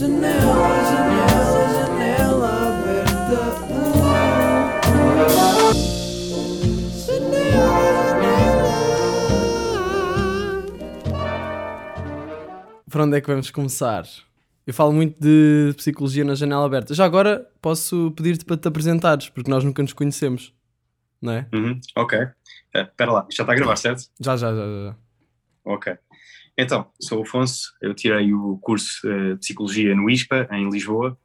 Janela, janela, janela aberta. Para onde é que vamos começar? Eu falo muito de psicologia na janela aberta. Já agora posso pedir-te para te apresentares, porque nós nunca nos conhecemos, não é? Uhum, ok. Eh, Espera lá, isto já está a gravar, certo? Já, já, já. já. Ok. Então, sou o Afonso, eu tirei o curso eh, de Psicologia no ISPA, em Lisboa.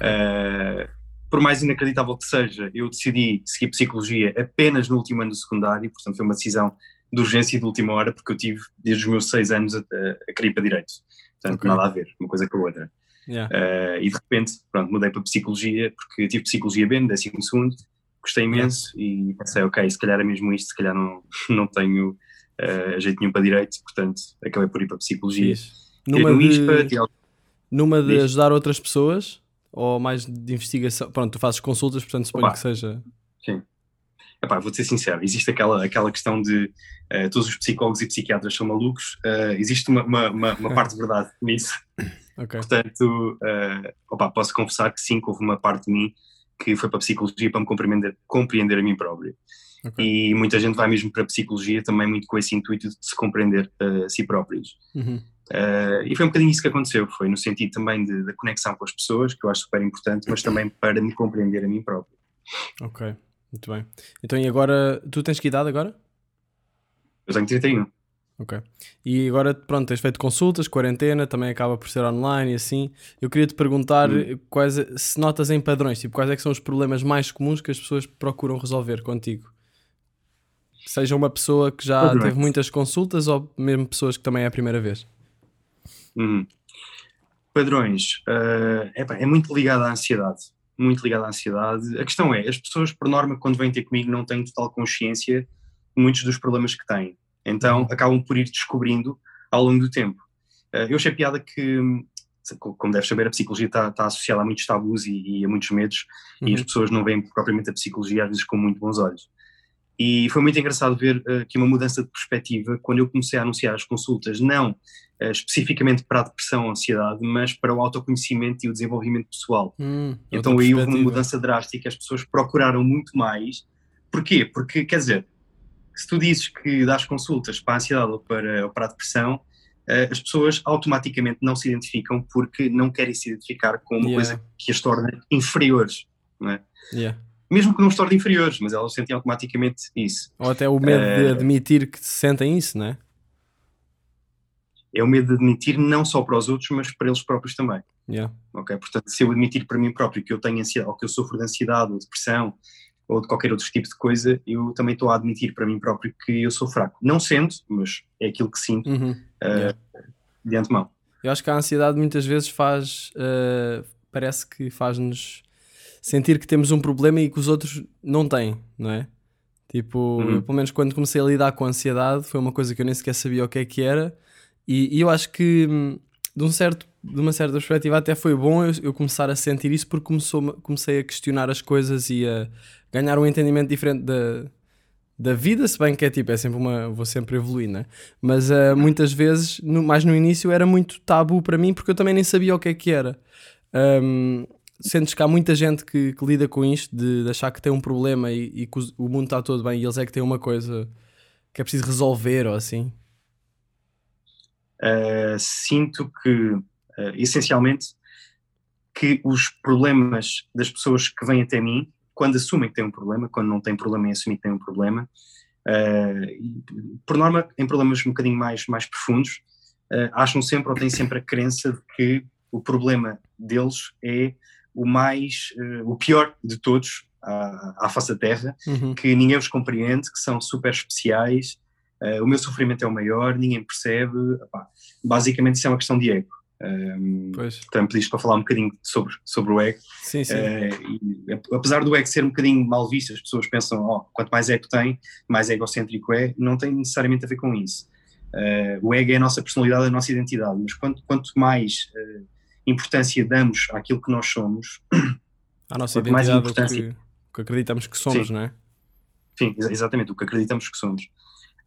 Eh, por mais inacreditável que seja, eu decidi seguir Psicologia apenas no último ano do secundário, portanto foi uma decisão de urgência e de última hora, porque eu tive desde os meus seis anos a, a, querer ir para Direito. Portanto, Ok. nada a ver, uma coisa com a outra. Yeah. Eh, e de repente, pronto, mudei para Psicologia, porque tive Psicologia B no décimo segundo, gostei imenso e pensei, ok, se calhar é mesmo isto, se calhar não, não tenho eh, jeito nenhum para Direito, portanto, acabei por ir para Psicologia. Tirei Numa no ISPA, de, numa de ajudar outras pessoas ou mais de investigação? Pronto, tu fazes consultas, portanto suponho Opa. que seja. Epá, vou-te ser sincero, existe aquela, aquela questão de eh, todos os psicólogos e psiquiatras são malucos, eh, existe uma, uma, uma, uma parte de verdade nisso, Ok. portanto, opa, posso confessar que sim, que houve uma parte de mim que foi para a psicologia para me compreender, compreender a mim próprio. Ok. E muita gente vai mesmo para a psicologia também muito com esse intuito de se compreender eh, a si próprios. Uhum. Eh, e foi um bocadinho isso que aconteceu, foi no sentido também da conexão com as pessoas, que eu acho super importante, mas também para me compreender a mim próprio. Ok, muito bem. Então e agora, tu tens que idade agora? Eu tenho 31. Ok. E agora, pronto, tens feito consultas, quarentena, também acaba por ser online e assim. Eu queria te perguntar Hum. quais, se notas em padrões, tipo, quais é que são os problemas mais comuns que as pessoas procuram resolver contigo? Seja uma pessoa que já teve muitas consultas ou mesmo pessoas que também é a primeira vez. Uhum. Padrões. epá, é muito ligado à ansiedade. Muito ligado à ansiedade. A questão é, as pessoas, por norma, quando vêm ter comigo, não têm total consciência de muitos dos problemas que têm. Então, Uhum. acabam por ir descobrindo ao longo do tempo. Eh, eu achei piada que, como deves saber, a psicologia está, está associada a muitos tabus e, e a muitos medos, e Uhum. as pessoas não veem propriamente a psicologia, às vezes, com muito bons olhos. E foi muito engraçado ver eh, aqui uma mudança de perspectiva quando eu comecei a anunciar as consultas, não eh, especificamente para a depressão ou ansiedade, mas para o autoconhecimento e o desenvolvimento pessoal. Hum, Então aí houve uma mudança drástica, as pessoas procuraram muito mais. Porquê? Porque, quer dizer, se tu dizes que dás consultas para a ansiedade ou para, ou para a depressão, eh, as pessoas automaticamente não se identificam porque não querem se identificar com uma Yeah. coisa que as torna inferiores. Não é? Yeah. Mesmo que não os torne inferiores, mas elas sentem automaticamente isso. Ou até o medo de Eh, admitir que se sentem isso, não é? É o medo de admitir não só para os outros, mas para eles próprios também. Yeah. ok? Portanto, se eu admitir para mim próprio que eu tenho ansiedade, ou que eu sofro de ansiedade ou depressão, ou de qualquer outro tipo de coisa, eu também estou a admitir para mim próprio que eu sou fraco. Não sendo, mas é aquilo que sinto Uhum. eh, Yeah. de antemão. Eu acho que a ansiedade muitas vezes faz. eh, parece que faz-nos sentir que temos um problema e que os outros não têm, não é? Tipo, Uhum. eu, pelo menos quando comecei a lidar com a ansiedade, foi uma coisa que eu nem sequer sabia o que é que era, e, e eu acho que hum, de, um certo, de uma certa perspectiva até foi bom eu, eu começar a sentir isso porque começou, comecei a questionar as coisas e a ganhar um entendimento diferente da, da vida, se bem que é tipo, é sempre uma. vou sempre evoluir, né? Mas ah, muitas vezes, no- mais no início, era muito tabu para mim porque eu também nem sabia o que é que era. Ahm, sentes que há muita gente que, que lida com isto, de, de achar que tem um problema e, e que o mundo está todo bem e eles é que têm uma coisa que é preciso resolver ou assim. Uh, sinto que, uh, essencialmente, que os problemas das pessoas que vêm até mim, quando assumem que têm um problema, quando não têm problema em assumir que têm um problema, uh, por norma, em problemas um bocadinho mais, mais profundos, acham sempre ou têm sempre a crença de que o problema deles é o mais, uh, o pior de todos à, à face da Terra, Uhum. que ninguém os compreende, que são super especiais, eh, o meu sofrimento é o maior, ninguém percebe. Epá, basicamente, isso é uma questão de ego. Um, Pois, também pediste para falar um bocadinho sobre, sobre o ego. sim, sim. Eh, e, ap- apesar do ego ser um bocadinho mal visto, as pessoas pensam: oh, quanto mais ego tem, mais egocêntrico é. Não tem necessariamente a ver com isso. Eh, o ego é a nossa personalidade, a nossa identidade, mas quanto, quanto mais eh, importância damos àquilo que nós somos, a nossa quanto mais identidade, o importância- que, que acreditamos que somos, Sim. não é? Sim, exa- exatamente, o que acreditamos que somos.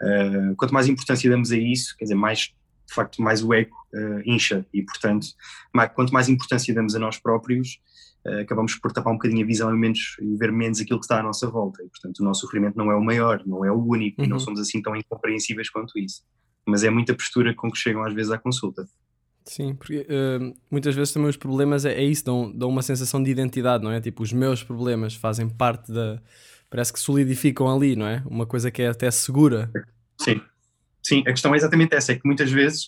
Uh, quanto mais importância damos a isso, quer dizer, mais de facto mais o ego uh, incha e, portanto, mais, quanto mais importância damos a nós próprios, uh, acabamos por tapar um bocadinho a visão e, menos, e ver menos aquilo que está à nossa volta. E, portanto, o nosso sofrimento não é o maior, não é o único Uhum. e não somos assim tão incompreensíveis quanto isso. Mas é muita postura com que chegam às vezes à consulta. Sim, porque eh, muitas vezes também os problemas é, é isso, dão, dão uma sensação de identidade, não é? Tipo, os meus problemas fazem parte da. Parece que solidificam ali, não é? Uma coisa que é até segura. Sim. Sim, a questão é exatamente essa, é que muitas vezes,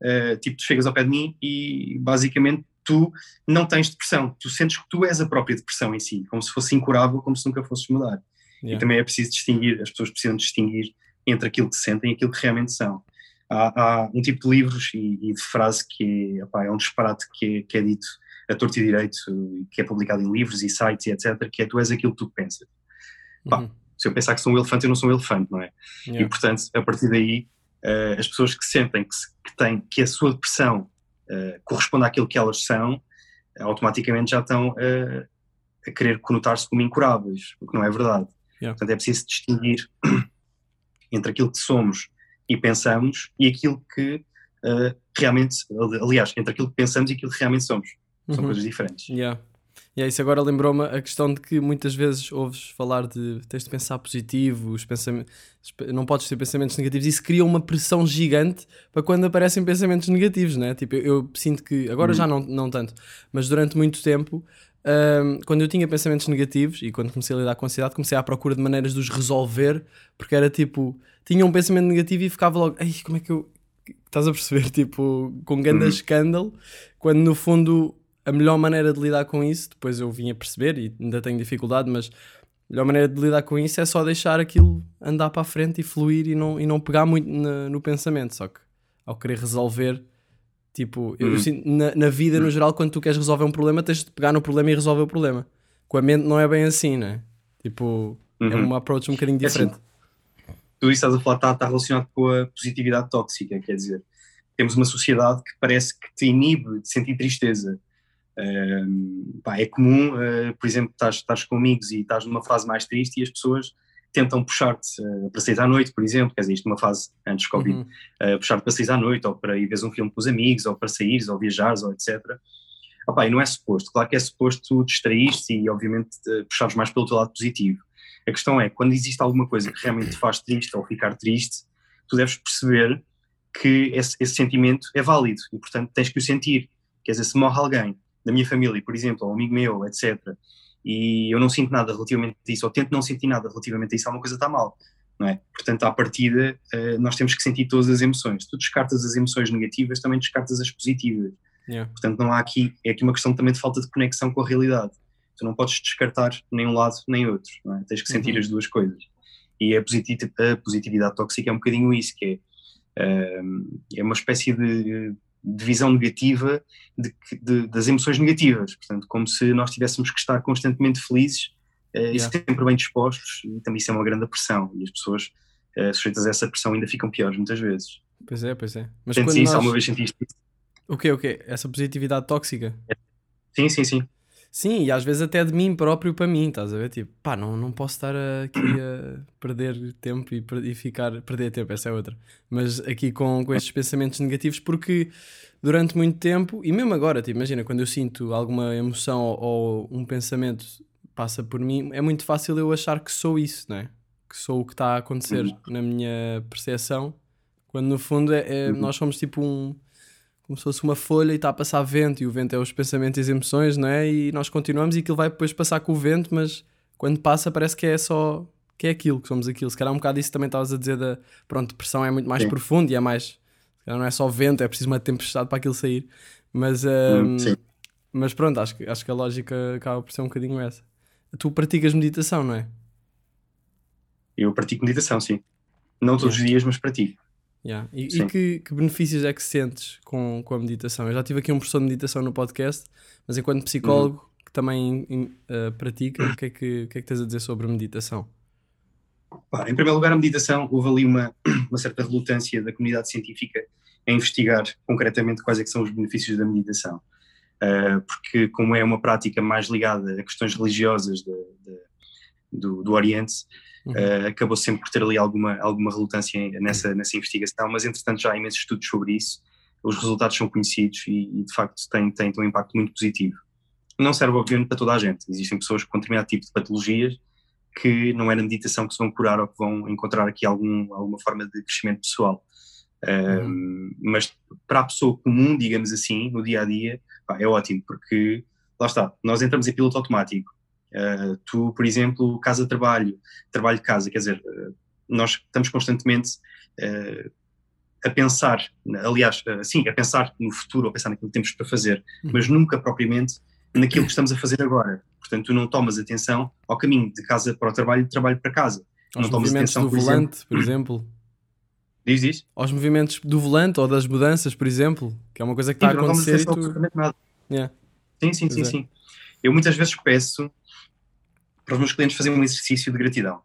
uh, tipo, tu chegas ao pé de mim e basicamente tu não tens depressão, tu sentes que tu és a própria depressão em si, como se fosse incurável, como se nunca fosses mudar. Yeah. E também é preciso distinguir, as pessoas precisam distinguir entre aquilo que sentem e aquilo que realmente são. Há, há um tipo de livros e, e de frase que é, é um disparate que é, que é dito a torto e direito, que é publicado em livros e sites e etc., que é tu és aquilo que tu pensas. Pá, Uhum. Se eu pensar que sou um elefante, eu não sou um elefante, não é? Yeah. E portanto, a partir daí, uh, as pessoas que sentem que, se- que, têm, que a sua depressão uh, corresponde àquilo que elas são, automaticamente já estão uh, a querer conotar-se como incuráveis, o que não é verdade. Yeah. Portanto, é preciso distinguir entre aquilo que somos e pensamos e aquilo que uh, realmente, aliás, entre aquilo que pensamos e aquilo que realmente somos. São Uhum. coisas diferentes. Yeah. Yeah, isso agora lembrou-me a questão de que muitas vezes ouves falar de tens de pensar positivo, os pensamentos, não podes ter pensamentos negativos, isso cria uma pressão gigante para quando aparecem pensamentos negativos, né? Tipo, eu, eu sinto que, agora Uhum. já não, não tanto, mas durante muito tempo, hum, quando eu tinha pensamentos negativos e quando comecei a lidar com a ansiedade, comecei à procura de maneiras de os resolver, porque era tipo, tinha um pensamento negativo e ficava logo, ai, como é que eu. Estás a perceber? Tipo, com grande Uhum. escândalo, quando no fundo a melhor maneira de lidar com isso, depois eu vim a perceber e ainda tenho dificuldade, mas a melhor maneira de lidar com isso é só deixar aquilo andar para a frente e fluir e não, e não pegar muito na- no pensamento. Só que ao querer resolver, tipo, eu, Uhum. sinto na, na vida no geral, quando tu queres resolver um problema, tens de pegar no problema e resolver o problema. Com a mente não é bem assim, né? Tipo, é Uhum. um approach um bocadinho É assim, diferente. tudo isso estás a falar está, está relacionado com a positividade tóxica, quer dizer, temos uma sociedade que parece que te inibe de sentir tristeza. Pá, é comum, ah, por exemplo, estás, estás com amigos e estás numa fase mais triste e as pessoas tentam puxar-te ah, para sair à noite, por exemplo, quer dizer, isto numa fase antes do Covid, Uhum. uh, puxar-te para sair à noite, ou para ir ver um filme com os amigos, ou para saíres, ou viajares, ou etc. Opa, e não é suposto, claro que é suposto tu distraíres e obviamente uh, puxares mais pelo teu lado positivo. A questão é, quando existe alguma coisa que realmente te faz triste ou ficar triste, tu deves perceber que esse, esse sentimento é válido e portanto tens que o sentir. Quer dizer, se morre alguém da minha família, por exemplo, ou um amigo meu, etc., e eu não sinto nada relativamente a isso, ou tento não sentir nada relativamente a isso, alguma coisa está mal não é? Portanto, à partida, eh, nós temos que sentir todas as emoções. Tu descartas as emoções negativas, também descartas as positivas. Yeah. Portanto, não há aqui, é aqui uma questão também de falta de conexão com a realidade. Tu não podes descartar nem um lado nem outro, é? Tens que sentir Uhum. as duas coisas. E a, positi- a positividade tóxica é um bocadinho isso, que é, ehm, é uma espécie de, de visão negativa de de- das emoções negativas. Portanto, como se nós tivéssemos que estar constantemente felizes e Yeah. sempre bem dispostos, e também isso é uma grande pressão. E as pessoas eh, sujeitas a essa pressão ainda ficam piores muitas vezes. Pois é, pois é. Mas Sentes isso? nós... Alguma vez sentiste isso? O quê, o quê? Essa positividade tóxica? Sim, sim, sim. Sim, e às vezes até de mim próprio para mim, estás a ver? Tipo, pá, não, não posso estar aqui a perder tempo e, e ficar. Perder tempo, essa é outra. Mas aqui com, com estes pensamentos negativos, porque durante muito tempo, e mesmo agora, tipo, imagina, quando eu sinto alguma emoção ou, ou um pensamento passa por mim, é muito fácil eu achar que sou isso, não é? Que sou o que está a acontecer Uhum. na minha percepção, quando no fundo é, é- Uhum. nós somos tipo um como se fosse uma folha e está a passar vento, e o vento é os pensamentos e as emoções, não é? E nós continuamos e aquilo vai depois passar com o vento, mas quando passa parece que é só que é aquilo, que somos aquilo. Se calhar um bocado isso também estavas a dizer da pronto, depressão é muito mais Sim. profundo e é mais, se calhar não é só vento, é preciso uma tempestade para aquilo sair. Mas, Hum, hum, mas pronto, acho, que- acho que a lógica acaba por ser um bocadinho essa. Tu praticas meditação, não é? Eu pratico meditação, sim. Não todos os dias, mas pratico. Yeah. E, e que, que benefícios é que sentes com, com a meditação? Eu já tive aqui um professor de meditação no podcast, mas enquanto psicólogo Uhum. que também eh, pratica, o que, é que, o que é que tens a dizer sobre a meditação? Em primeiro lugar, a meditação, houve ali uma, uma certa relutância da comunidade científica em investigar concretamente quais é que são os benefícios da meditação. Ah, porque como é uma prática mais ligada a questões religiosas de, de- do, do Oriente, Uhum. uh, acabou sempre por ter ali alguma, alguma relutância nessa, nessa investigação, mas entretanto já há imensos estudos sobre isso, os resultados são conhecidos e, e de facto têm, têm um impacto muito positivo. Não serve obviamente para toda a gente, existem pessoas com determinado tipo de patologias que não é na meditação que se vão curar ou que vão encontrar aqui algum, alguma forma de crescimento pessoal. Um, mas para a pessoa comum, digamos assim, no dia a dia, pá, é ótimo, porque lá está, nós entramos em piloto automático. Uh, tu, por exemplo, casa-trabalho, trabalho-casa, quer dizer, uh, nós estamos constantemente uh, a pensar, aliás, sim, a pensar no futuro, a pensar naquilo que temos para fazer, Uhum. mas nunca propriamente naquilo que estamos a fazer agora. Portanto, tu não tomas atenção ao caminho de casa para o trabalho de trabalho para casa. Aos não tomas atenção, do por exemplo- volante, por exemplo. Diz isso? Aos movimentos do volante ou das mudanças, por exemplo, que é uma coisa que está a Sim, tu não tomas acontecer atenção tu... absolutamente nada. Yeah. Sim, sim, Pois sim, é. sim. Eu muitas vezes peço para os meus clientes fazerem um exercício de gratidão.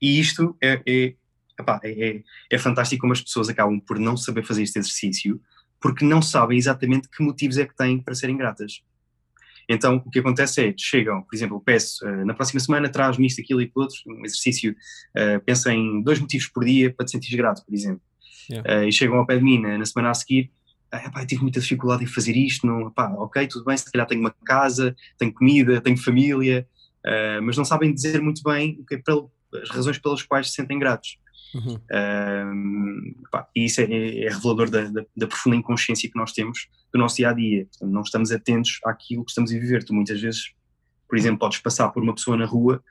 E isto é, é, epá, é, é- é fantástico como as pessoas acabam por não saber fazer este exercício porque não sabem exatamente que motivos é que têm para serem gratas. Então, o que acontece é, chegam, por exemplo, peço, eh, na próxima semana traz-me isto, aquilo e aquilo outro, um exercício, eh, pensa em dois motivos por dia para te sentires grato, por exemplo. Yeah. Eh, e chegam ao pé de mim na, na semana a seguir, ah, epá, tive muita dificuldade em fazer isto, não, epá, ok, tudo bem, se calhar tenho uma casa, tenho comida, tenho família, eh, mas não sabem dizer muito bem o que é pel- as razões pelas quais se sentem gratos. Uhum. Um, pá, e isso é, é revelador da, da- da profunda inconsciência que nós temos do nosso dia a dia. Portanto, não estamos atentos àquilo que estamos a viver. Tu muitas vezes, por exemplo, podes passar por uma pessoa na rua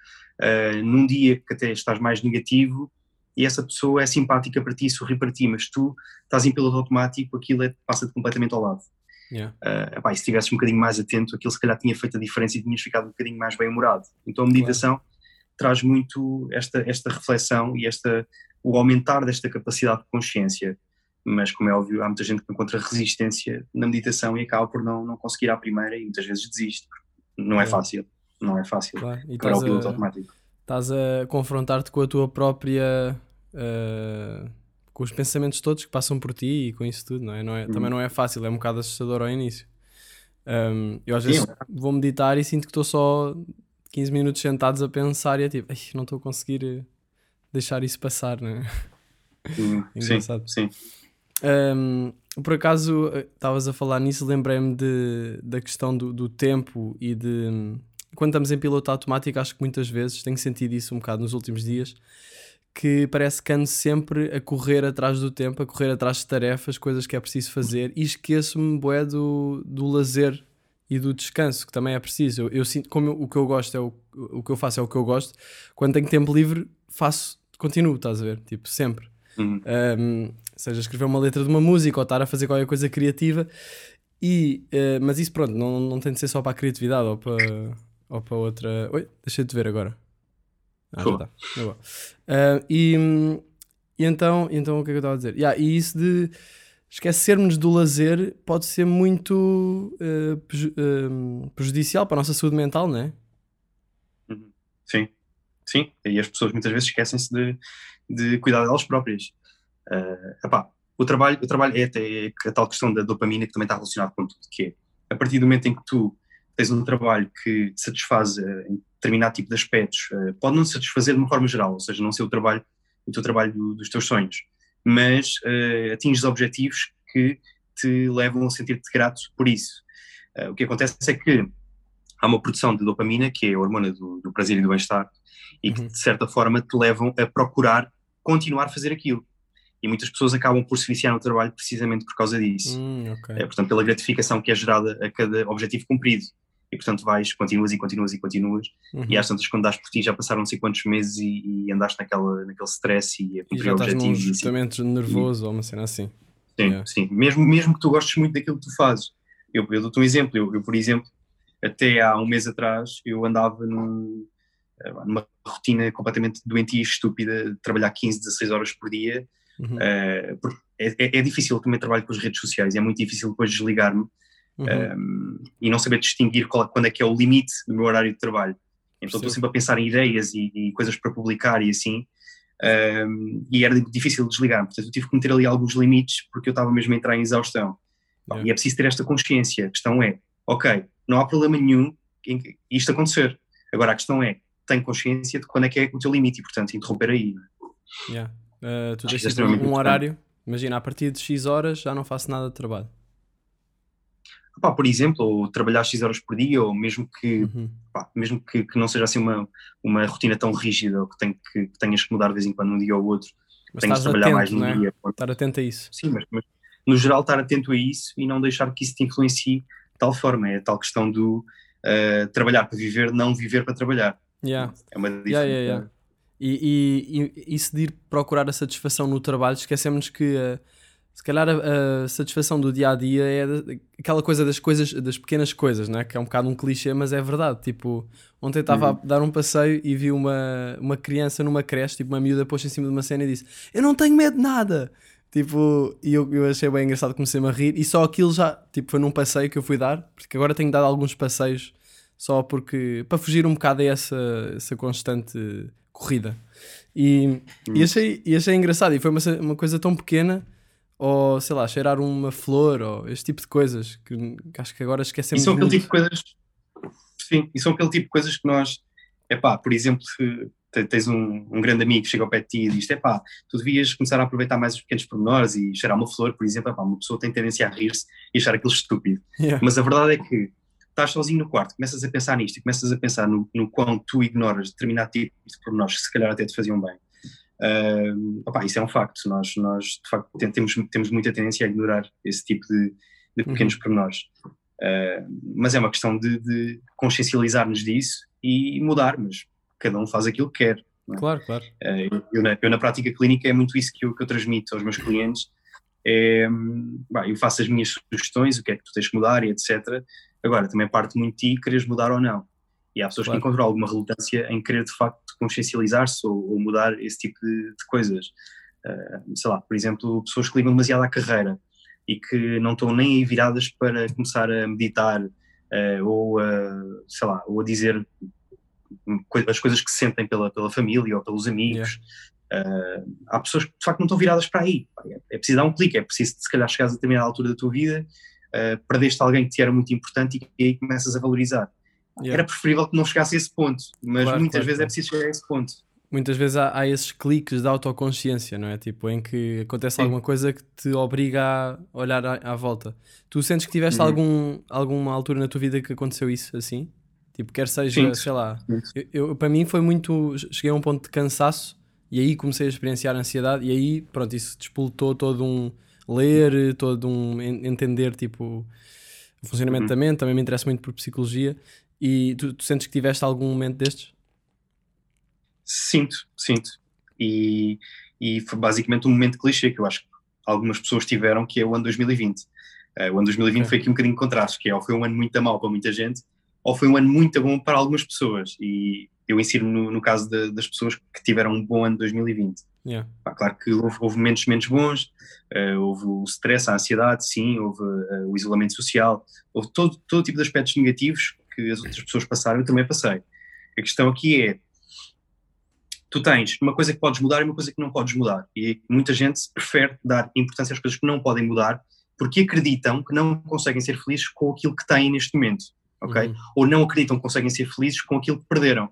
uh, num dia que até estás mais negativo e essa pessoa é simpática para ti, sorri para ti, mas tu estás em piloto automático, aquilo é, passa-te completamente ao lado. Yeah. Uh, epá, e se estivesses um bocadinho mais atento, aquilo se calhar tinha feito a diferença e tinhas ficado um bocadinho mais bem-humorado. Então a meditação traz muito esta, esta reflexão e esta, o aumentar desta capacidade de consciência. Mas, como é óbvio, há muita gente que encontra resistência na meditação e acaba por não, não conseguir à primeira e muitas vezes desiste. Não é É. fácil. Não é fácil. Claro. E Para o piloto a, automático. estás a confrontar-te com a tua própria. uh, com os pensamentos todos que passam por ti e com isso tudo, não é? Não é Também Uhum. não é fácil, é um bocado assustador ao início. Um, eu às Sim, vezes vou meditar e sinto que estou só 15 minutos sentados a pensar e é tipo, "Ai, não estou a conseguir eh, deixar isso passar, não é? Sim, Engraçado. sim. Um, por acaso, eh, estavas a falar nisso, lembrei-me da questão do, do tempo e de. Quando estamos em piloto automático, acho que muitas vezes tenho sentido isso um bocado nos últimos dias. Que parece que ando sempre a correr atrás do tempo, a correr atrás de tarefas, coisas que é preciso fazer e esqueço-me, bué, do, do lazer e do descanso, que também é preciso. Eu, eu sinto, como eu- o que eu gosto é o, o que eu faço é o que eu gosto, quando tenho tempo livre, faço, continuo, estás a ver? Tipo, sempre. Uhum. Um, seja escrever uma letra de uma música ou estar a fazer qualquer coisa criativa. E, eh, mas isso, pronto, não, não tem de ser só para a criatividade ou para, ou para outra. Oi, deixa de ver agora. Ah, já está. É. Ah, e, e então, então, o que é que eu estava a dizer? Yeah, e isso de esquecermos do lazer pode ser muito eh, preju- eh, prejudicial para a nossa saúde mental, não é? Uhum. Sim, sim. E as pessoas muitas vezes esquecem-se de, de cuidar delas próprias. Ah, epá, o trabalho, o trabalho é até a tal questão da dopamina que também está relacionado com tudo, que é a partir do momento em que tu tens um trabalho que satisfaz determinado tipo de aspectos, ah, pode não satisfazer de uma forma geral, ou seja, não ser o trabalho, o teu trabalho do- dos teus sonhos, mas ah, atinges objetivos que te levam a sentir-te grato por isso. Ah, o que acontece é que há uma produção de dopamina, que é a hormona do, do prazer e do bem-estar, e que Uhum. de certa forma te levam a procurar continuar a fazer aquilo. E muitas pessoas acabam por se viciar no trabalho precisamente por causa disso. Hum, ok. É, portanto, pela gratificação que é gerada a cada objetivo cumprido. E portanto vais, continuas e continuas e continuas, Uhum. e às tantas quando das por ti já passaram não sei quantos meses e, e andaste naquela, naquele stress e a E cumprir já estás num objetivos. e assim. esgotamento nervoso ou uma cena assim. Sim, Yeah. sim. Mesmo, mesmo que tu gostes muito daquilo que tu fazes. Eu, eu dou-te um exemplo. Eu, eu, por exemplo, até há um mês atrás, eu andava num, eh, numa rotina completamente doentia e estúpida de trabalhar 15, 16 horas por dia. Uhum. porque é, é, é difícil também trabalho com as redes sociais, é muito difícil depois desligar-me Uhum. um, e não saber distinguir qual, quando é que é o limite do meu horário de trabalho. Então estou sempre a pensar em ideias e, e coisas para publicar e assim, um, e era difícil desligar. Portanto, eu tive que meter ali alguns limites porque eu estava mesmo a entrar em exaustão. Yeah. E é preciso ter esta consciência. A questão é, ok, não há problema nenhum em isto acontecer. Agora a questão é, tem consciência de quando é que é o teu limite e, portanto, interromper aí. é? Yeah. Uh, tu que é tipo, um importante. horário, imagina, a partir de X horas já não faço nada de trabalho. Pá, por exemplo, ou trabalhar X horas por dia, ou mesmo que, Uhum. pá, mesmo que, que não seja assim uma, uma rotina tão rígida, ou que, tem que, que tenhas que mudar de vez em quando um dia ou outro, Mas tenhas de trabalhar mais atento, num não é? dia. Estar atento a isso. Sim, mas, mas no geral estar atento a isso e não deixar que isso te influencie de tal forma. É a tal questão do eh, trabalhar para viver, não viver para trabalhar. Yeah. É uma diferença. Yeah, yeah, yeah. E, e, e isso de ir procurar a satisfação no trabalho, esquecemos que uh, se calhar a, a satisfação do dia a dia é aquela coisa das coisas, das pequenas coisas, né? que é um bocado um clichê, mas é verdade. Tipo, ontem estava a dar um passeio e vi uma, uma criança numa creche, tipo, uma miúda pôs em cima de uma cena e disse: Eu não tenho medo de nada. Tipo, e eu, eu achei bem engraçado, comecei-me a rir, e só aquilo já, tipo, foi num passeio que eu fui dar, porque agora tenho dado alguns passeios só porque para fugir um bocado a essa, essa constante corrida. E, e, achei, e achei engraçado, e foi uma, uma coisa tão pequena, ou sei lá, cheirar uma flor, ou este tipo de coisas, que, que acho que agora E esquecemos são aquele muito. tipo de coisas. Sim, e são aquele tipo de coisas que nós. É pá, por exemplo, tens um, um grande amigo que chega ao pé de ti e diz: é pá, tu devias começar a aproveitar mais os pequenos pormenores e cheirar uma flor, por exemplo. Epá, uma pessoa tem tendência a rir-se e achar aquilo estúpido. Yeah. Mas a verdade é que estás sozinho no quarto, começas a pensar nisto e começas a pensar no, no quão tu ignoras determinado tipo de pormenores que se calhar até te faziam bem. Ah, opá, isso é um facto. Nós, nós de facto, tem- temos, temos muita tendência a ignorar esse tipo de, de pequenos pormenores. Ah, mas é uma questão de, de consciencializar-nos disso e mudar, mas cada um faz aquilo que quer. Claro, claro. Eh, eu, na, eu na prática clínica é muito isso que eu, que eu transmito aos meus clientes. É, bah, eu faço as minhas sugestões, o que é que tu tens que mudar e etc. Agora, também parte muito de ti quereres mudar ou não. E há pessoas Claro. que encontram alguma relutância em querer de facto consciencializar-se ou, ou mudar esse tipo de, de coisas. Eh, sei lá, por exemplo, pessoas que ligam demasiado à carreira e que não estão nem aí viradas para começar a meditar eh, ou, a, sei lá, ou a dizer as coisas que sentem pela, pela família ou pelos amigos. Uh, há pessoas que de facto não estão viradas para aí. É, é preciso dar um clique, é preciso se calhar chegares a determinada altura da tua vida, uh, perdeste alguém que te era muito importante e, aí começas a valorizar. Yeah. Era preferível que não chegasse a esse ponto, mas Claro, muitas claro, vezes claro. é preciso chegar a esse ponto. Muitas vezes há, há esses cliques de autoconsciência, não é? Tipo, em que acontece Sim. alguma coisa que te obriga a olhar à, à volta. Tu sentes que tiveste Uhum. algum, alguma altura na tua vida que aconteceu isso assim? Tipo, quer seja, Sim. sei lá, eu, eu- para mim foi muito. Cheguei a um ponto de cansaço e aí comecei a experienciar ansiedade e aí, pronto, isso despoltou todo um ler, todo um en- entender, tipo, o funcionamento Uhum. da mente. Também me interessa muito por psicologia. E tu, tu sentes que tiveste algum momento destes? Sinto, sinto. E, e foi basicamente um momento clichê que eu acho que algumas pessoas tiveram, que é o ano 2020. Eh, o ano 2020 Ok. foi aqui um bocadinho de contraste, que é ou foi um ano muito mau para muita gente, ou foi um ano muito bom para algumas pessoas. E eu insiro no, no caso da- das pessoas que tiveram um bom ano 2020. Yeah. Pá, claro que houve, houve momentos menos bons, eh, houve o stress, a ansiedade, sim, houve eh, o isolamento social, houve todo, todo tipo de aspectos negativos que as outras pessoas passaram, eu também passei. A questão aqui é, tu tens uma coisa que podes mudar e uma coisa que não podes mudar. E muita gente prefere dar importância às coisas que não podem mudar porque acreditam que não conseguem ser felizes com aquilo que têm neste momento, ok? Uhum. Ou não acreditam que conseguem ser felizes com aquilo que perderam,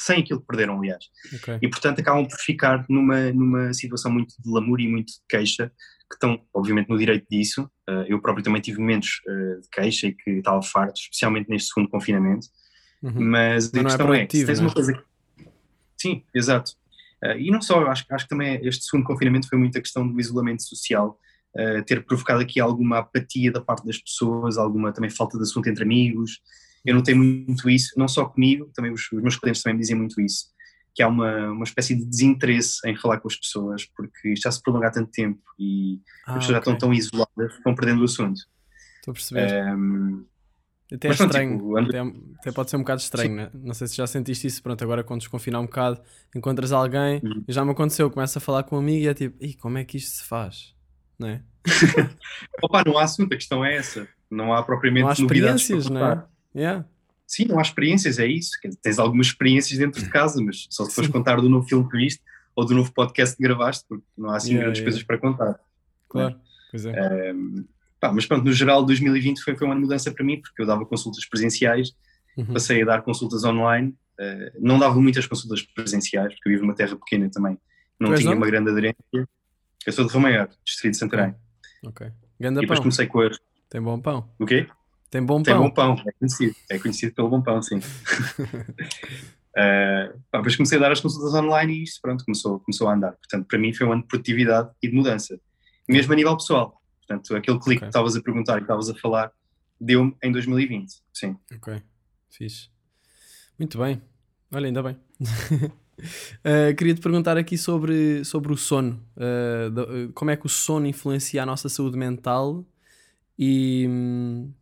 sem aquilo que perderam, aliás Ok. e portanto acabam por ficar numa, numa situação muito de lamúria e muito de queixa, que estão obviamente no direito disso. Uh, eu próprio também tive momentos uh, de queixa e que estava farto, especialmente neste segundo confinamento, Uhum. mas, a é questão é, produtivo, se tens não é? uma coisa que... Sim, exato. Uh, e não só, acho, acho que também este segundo confinamento foi muito a questão do isolamento social, ter provocado aqui alguma apatia da parte das pessoas, alguma também falta de assunto entre amigos. Eu notei muito isso, não só comigo, também os, os meus clientes também me dizem muito isso, que há uma, uma espécie de desinteresse em falar com as pessoas, porque isto já se prolonga há tanto tempo e Ah, as pessoas já ok. estão tão isoladas estão perdendo o assunto. Estou a perceber. Um, Até é estranho. tipo, até, até pode ser um bocado estranho, né? Não sei se já sentiste isso. Pronto, agora quando desconfinar um bocado, encontras alguém, Uhum. e já me aconteceu, começa a falar com um amigo e é tipo, Ih, como é que isto se faz? Não é? opa, não há assunto, a questão é essa. Não há propriamente Não há novidades experiências, não contar. é? Yeah. Sim, não há experiências, é isso. Tens algumas experiências dentro de casa, mas só fores Sim. contar do novo filme que viste ou do novo podcast que gravaste, porque não há assim Yeah, grandes yeah. coisas para contar. Claro. Pois é. Pá, mas pronto, no geral, 2020 foi, foi uma mudança para mim, porque eu dava consultas presenciais, Uhum. passei a dar consultas online eh, não dava muitas consultas presenciais, porque eu vivo numa terra pequena também, não és tinha onde? uma grande aderência. Eu sou de Romeior, distrito de Santarém. Ok. Ganda E depois pão. comecei com as. Tem bom pão. O quê? Tem bom Tem pão. bom pão, é conhecido. É conhecido pelo bom pão, sim. Eh, pá, depois comecei a dar as consultas online e isto, pronto, começou, começou a andar. Portanto, para mim foi um ano de produtividade e de mudança. Mesmo a nível pessoal. Portanto, aquele clique Ok. que estavas a perguntar e que estavas a falar, deu-me em 2020. Sim. Ok, fixe. Muito bem. Olha, ainda bem. Uh, queria te perguntar aqui sobre, sobre o sono. Uh, uh, como é que o sono influencia a nossa saúde mental e. hum,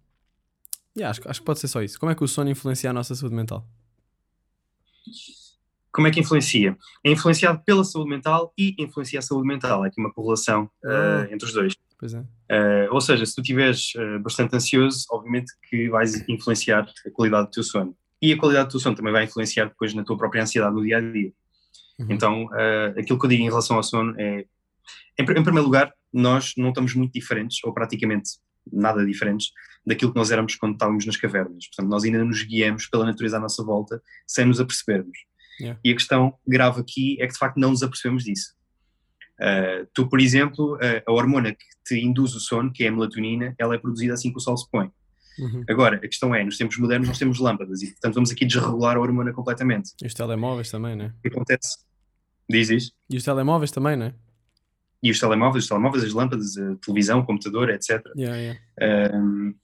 yeah, acho, que- acho que pode ser só isso. Como é que o sono influencia a nossa saúde mental? Como é que influencia? É influenciado pela saúde mental e influencia a saúde mental. É aqui uma correlação Ah. entre os dois. Pois é. Eh, ou seja, se tu estiveres eh, bastante ansioso, obviamente que vais influenciar a qualidade do teu sono. E a qualidade do teu sono também vai influenciar depois na tua própria ansiedade no dia a dia. Uhum. Então, eh, aquilo que eu digo em relação ao sono é, em, em primeiro lugar, nós não estamos muito diferentes, ou praticamente nada diferentes, daquilo que nós éramos quando estávamos nas cavernas. Portanto, nós ainda nos guiamos pela natureza à nossa volta sem nos apercebermos. Yeah. E a questão grave aqui é que de facto não nos apercebemos disso. Uh, tu, por exemplo, uh, a hormona que te induz o sono, que é a melatonina, ela é produzida assim que o sol se põe. Uhum. Agora, a questão é, nos tempos modernos nós temos lâmpadas e, portanto, vamos aqui desregular a hormona completamente. E os telemóveis também, né? O que acontece? Diz isso. E os telemóveis também, né? E os telemóveis, os telemóveis, as lâmpadas, a televisão, o computador, etc. Yeah, yeah. Um,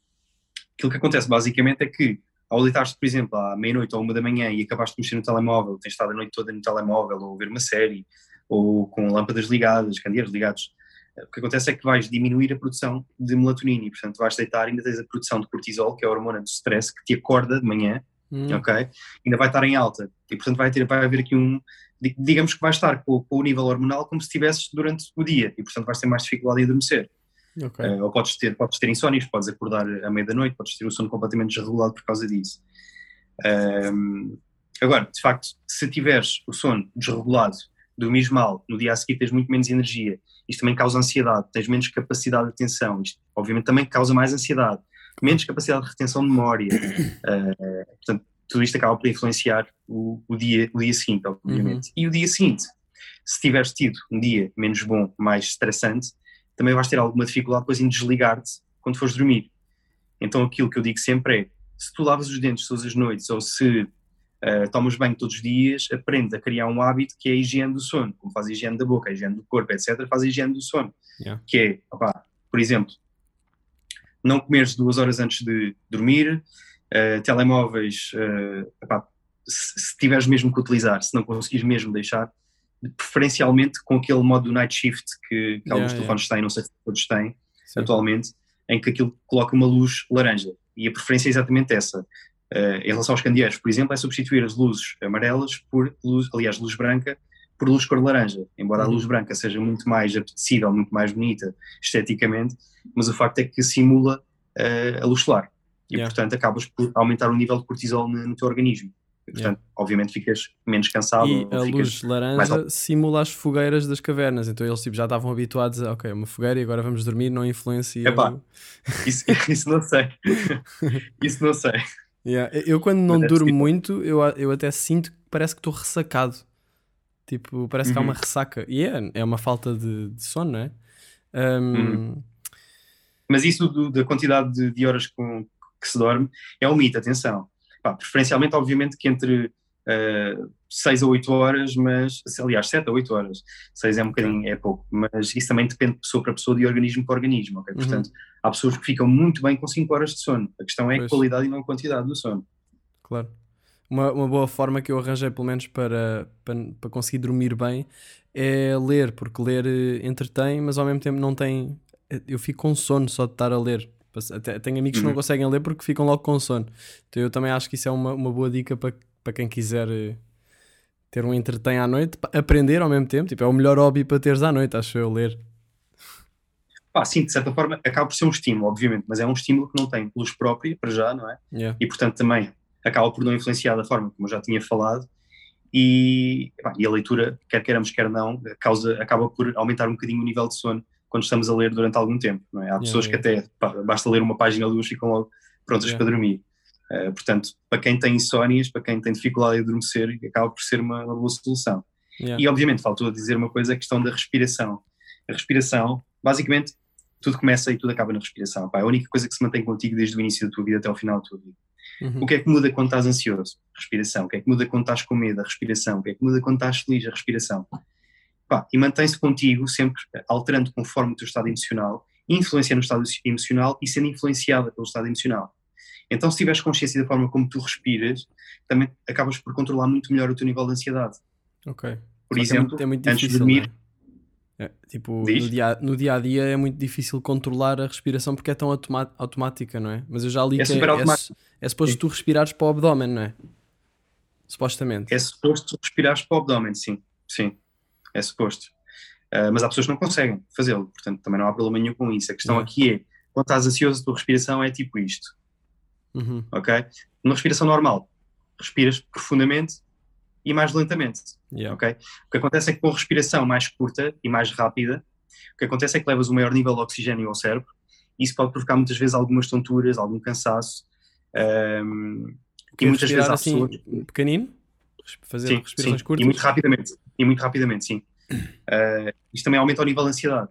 aquilo que acontece basicamente é que ao deitar-te, por exemplo, à meia-noite ou uma da manhã e acabaste de mexer no telemóvel, tens estado a noite toda no telemóvel ou a ver uma série ou com lâmpadas ligadas, candeeiros ligados, o que acontece é que vais diminuir a produção de melatonina e, portanto, vais deitar ainda tens a produção de cortisol, que é a hormona do stress, que te acorda de manhã, Hum, ok? Ainda vai estar em alta e, portanto, vai, ter, vai haver aqui um, di- digamos que vai estar com, com o nível hormonal como se estivesses durante o dia e, portanto, vais ter mais dificuldade em adormecer. ok. Eh, ou podes ter, podes ter insónios, podes acordar à meia da noite, podes ter o sono completamente desregulado por causa disso. Agora, de facto, se tiveres o sono desregulado, dormires mal, no dia a seguir tens muito menos energia, isto também causa ansiedade, tens menos capacidade de atenção, isto obviamente também causa mais ansiedade, menos capacidade de retenção de memória, Eh, portanto, tudo isto acaba por influenciar o, o dia, o dia seguinte, obviamente. E o dia seguinte, se tiveres tido um dia menos bom, mais estressante, também vais ter alguma dificuldade depois em desligar-te quando fores dormir. Então aquilo que eu digo sempre é, se tu lavas os dentes todas as noites ou se eh, tomas banho todos os dias, aprende a criar um hábito que é a higiene do sono, como faz a higiene da boca, a higiene do corpo, etc., faz a higiene do sono. Yeah. Que é, opá, por exemplo, não comeres duas horas antes de dormir, eh, telemóveis, eh, opá, se, se tiveres mesmo que utilizar, se não conseguires mesmo deixar, preferencialmente com aquele modo do night shift que, que Yeah, alguns yeah. telefones têm, não sei se todos têm, Sim. atualmente, em que aquilo coloca uma luz laranja. E a preferência é exatamente essa. Eh, em relação aos candeeiros, por exemplo, é substituir as luzes amarelas por luz, aliás, luz branca, por luz cor laranja. Embora a Uhum. luz branca seja muito mais apetecível, muito mais bonita esteticamente, mas o facto é que simula eh, a luz solar. E, Yeah. portanto, acabas por aumentar o nível de cortisol no, no teu organismo. E, portanto, obviamente, ficas menos cansado. E a luz laranja simula as fogueiras das cavernas, então eles tipo, já estavam habituados a, ok, uma fogueira e agora vamos dormir, não influencia. Epá. o- Isso, isso não sei. isso não sei. Yeah, Eu quando não Mas é durmo muito, eu, eu até sinto que parece que estou ressacado. Tipo, parece que há Uhum. uma ressaca. E é, é uma falta de, de sono, não é? Um, Uhum. Mas isso do- da quantidade de, de horas com, que se dorme é um mito, atenção. Pá, preferencialmente, obviamente, que entre 6 a 8 horas, mas aliás, 7 a 8 horas. 6 é um bocadinho, é pouco, mas isso também depende de pessoa para pessoa, de organismo para organismo, ok? Uhum. Portanto, há pessoas que ficam muito bem com 5 horas de sono. A questão é a Pois. qualidade e não a quantidade do sono. Claro. Uma, uma boa forma que eu arranjei, pelo menos, para, para, para conseguir dormir bem é ler, porque ler eh, entretém, mas ao mesmo tempo não tem. Eu fico com sono só de estar a ler. Tenho amigos que não Uhum. conseguem ler porque ficam logo com sono. Então eu também acho que isso é uma, uma boa dica para, para quem quiser eh, ter um entretém à noite, aprender ao mesmo tempo. Tipo, é o melhor hobby para teres à noite, acho eu, ler. Pá, sim, de certa forma, acaba por ser um estímulo, obviamente, mas é um estímulo que não tem luz própria, para já, não é? Yeah. e portanto também acaba por não influenciar da forma como eu já tinha falado e, e a leitura, quer queiramos quer não, causa, acaba por aumentar um bocadinho o nível de sono quando estamos a ler durante algum tempo, é? Há pessoas yeah. que até pá, basta ler uma página ou duas e ficam logo prontas Yeah. para dormir. Uh, portanto, para quem tem insónias, para quem tem dificuldade em adormecer, acaba por ser uma, uma boa solução. Yeah. E obviamente faltou a dizer uma coisa, a questão da respiração. A respiração, basicamente, tudo começa e tudo acaba na respiração. Pá, é a única coisa que se mantém contigo desde o início da tua vida até ao final da tua vida. Uhum. O que é que muda quando estás ansioso? Respiração. O que é que muda quando estás com medo? A respiração. O que é que muda quando estás feliz? A respiração. Pá, e mantém-se contigo sempre alterando conforme o teu estado emocional, influenciando o estado emocional e sendo influenciada pelo estado emocional. Então, se tiveres consciência da forma como tu respiras, também acabas por controlar muito melhor o teu nível de ansiedade. Ok. Por Só é exemplo, muito- é muito antes de difícil, dormir, é? Tipo, Diz? no dia, no dia a dia é muito difícil controlar a respiração porque é tão automática, não é? Mas eu já li É que super é, é, é suposto tu respirares para o abdômen, não é? Supostamente. é suposto respirares para o abdômen, sim. Sim, é suposto. Ah, mas há pessoas que não conseguem fazê-lo, portanto também não há problema nenhum com isso. A questão aqui é, quando estás ansioso, a tua respiração é tipo isto, Uhum. ok? Numa respiração normal, respiras profundamente e mais lentamente, Yeah. ok? O que acontece é que com a respiração mais curta e mais rápida, o que acontece é que levas um maior nível de oxigênio ao cérebro e isso pode provocar muitas vezes algumas tonturas, algum cansaço. Que e muitas vezes há assim, pessoas pequenino? Fazer Sim, respirações sim, curtas? E muito rapidamente. E muito rapidamente, sim. Uh, isto também aumenta o nível de ansiedade.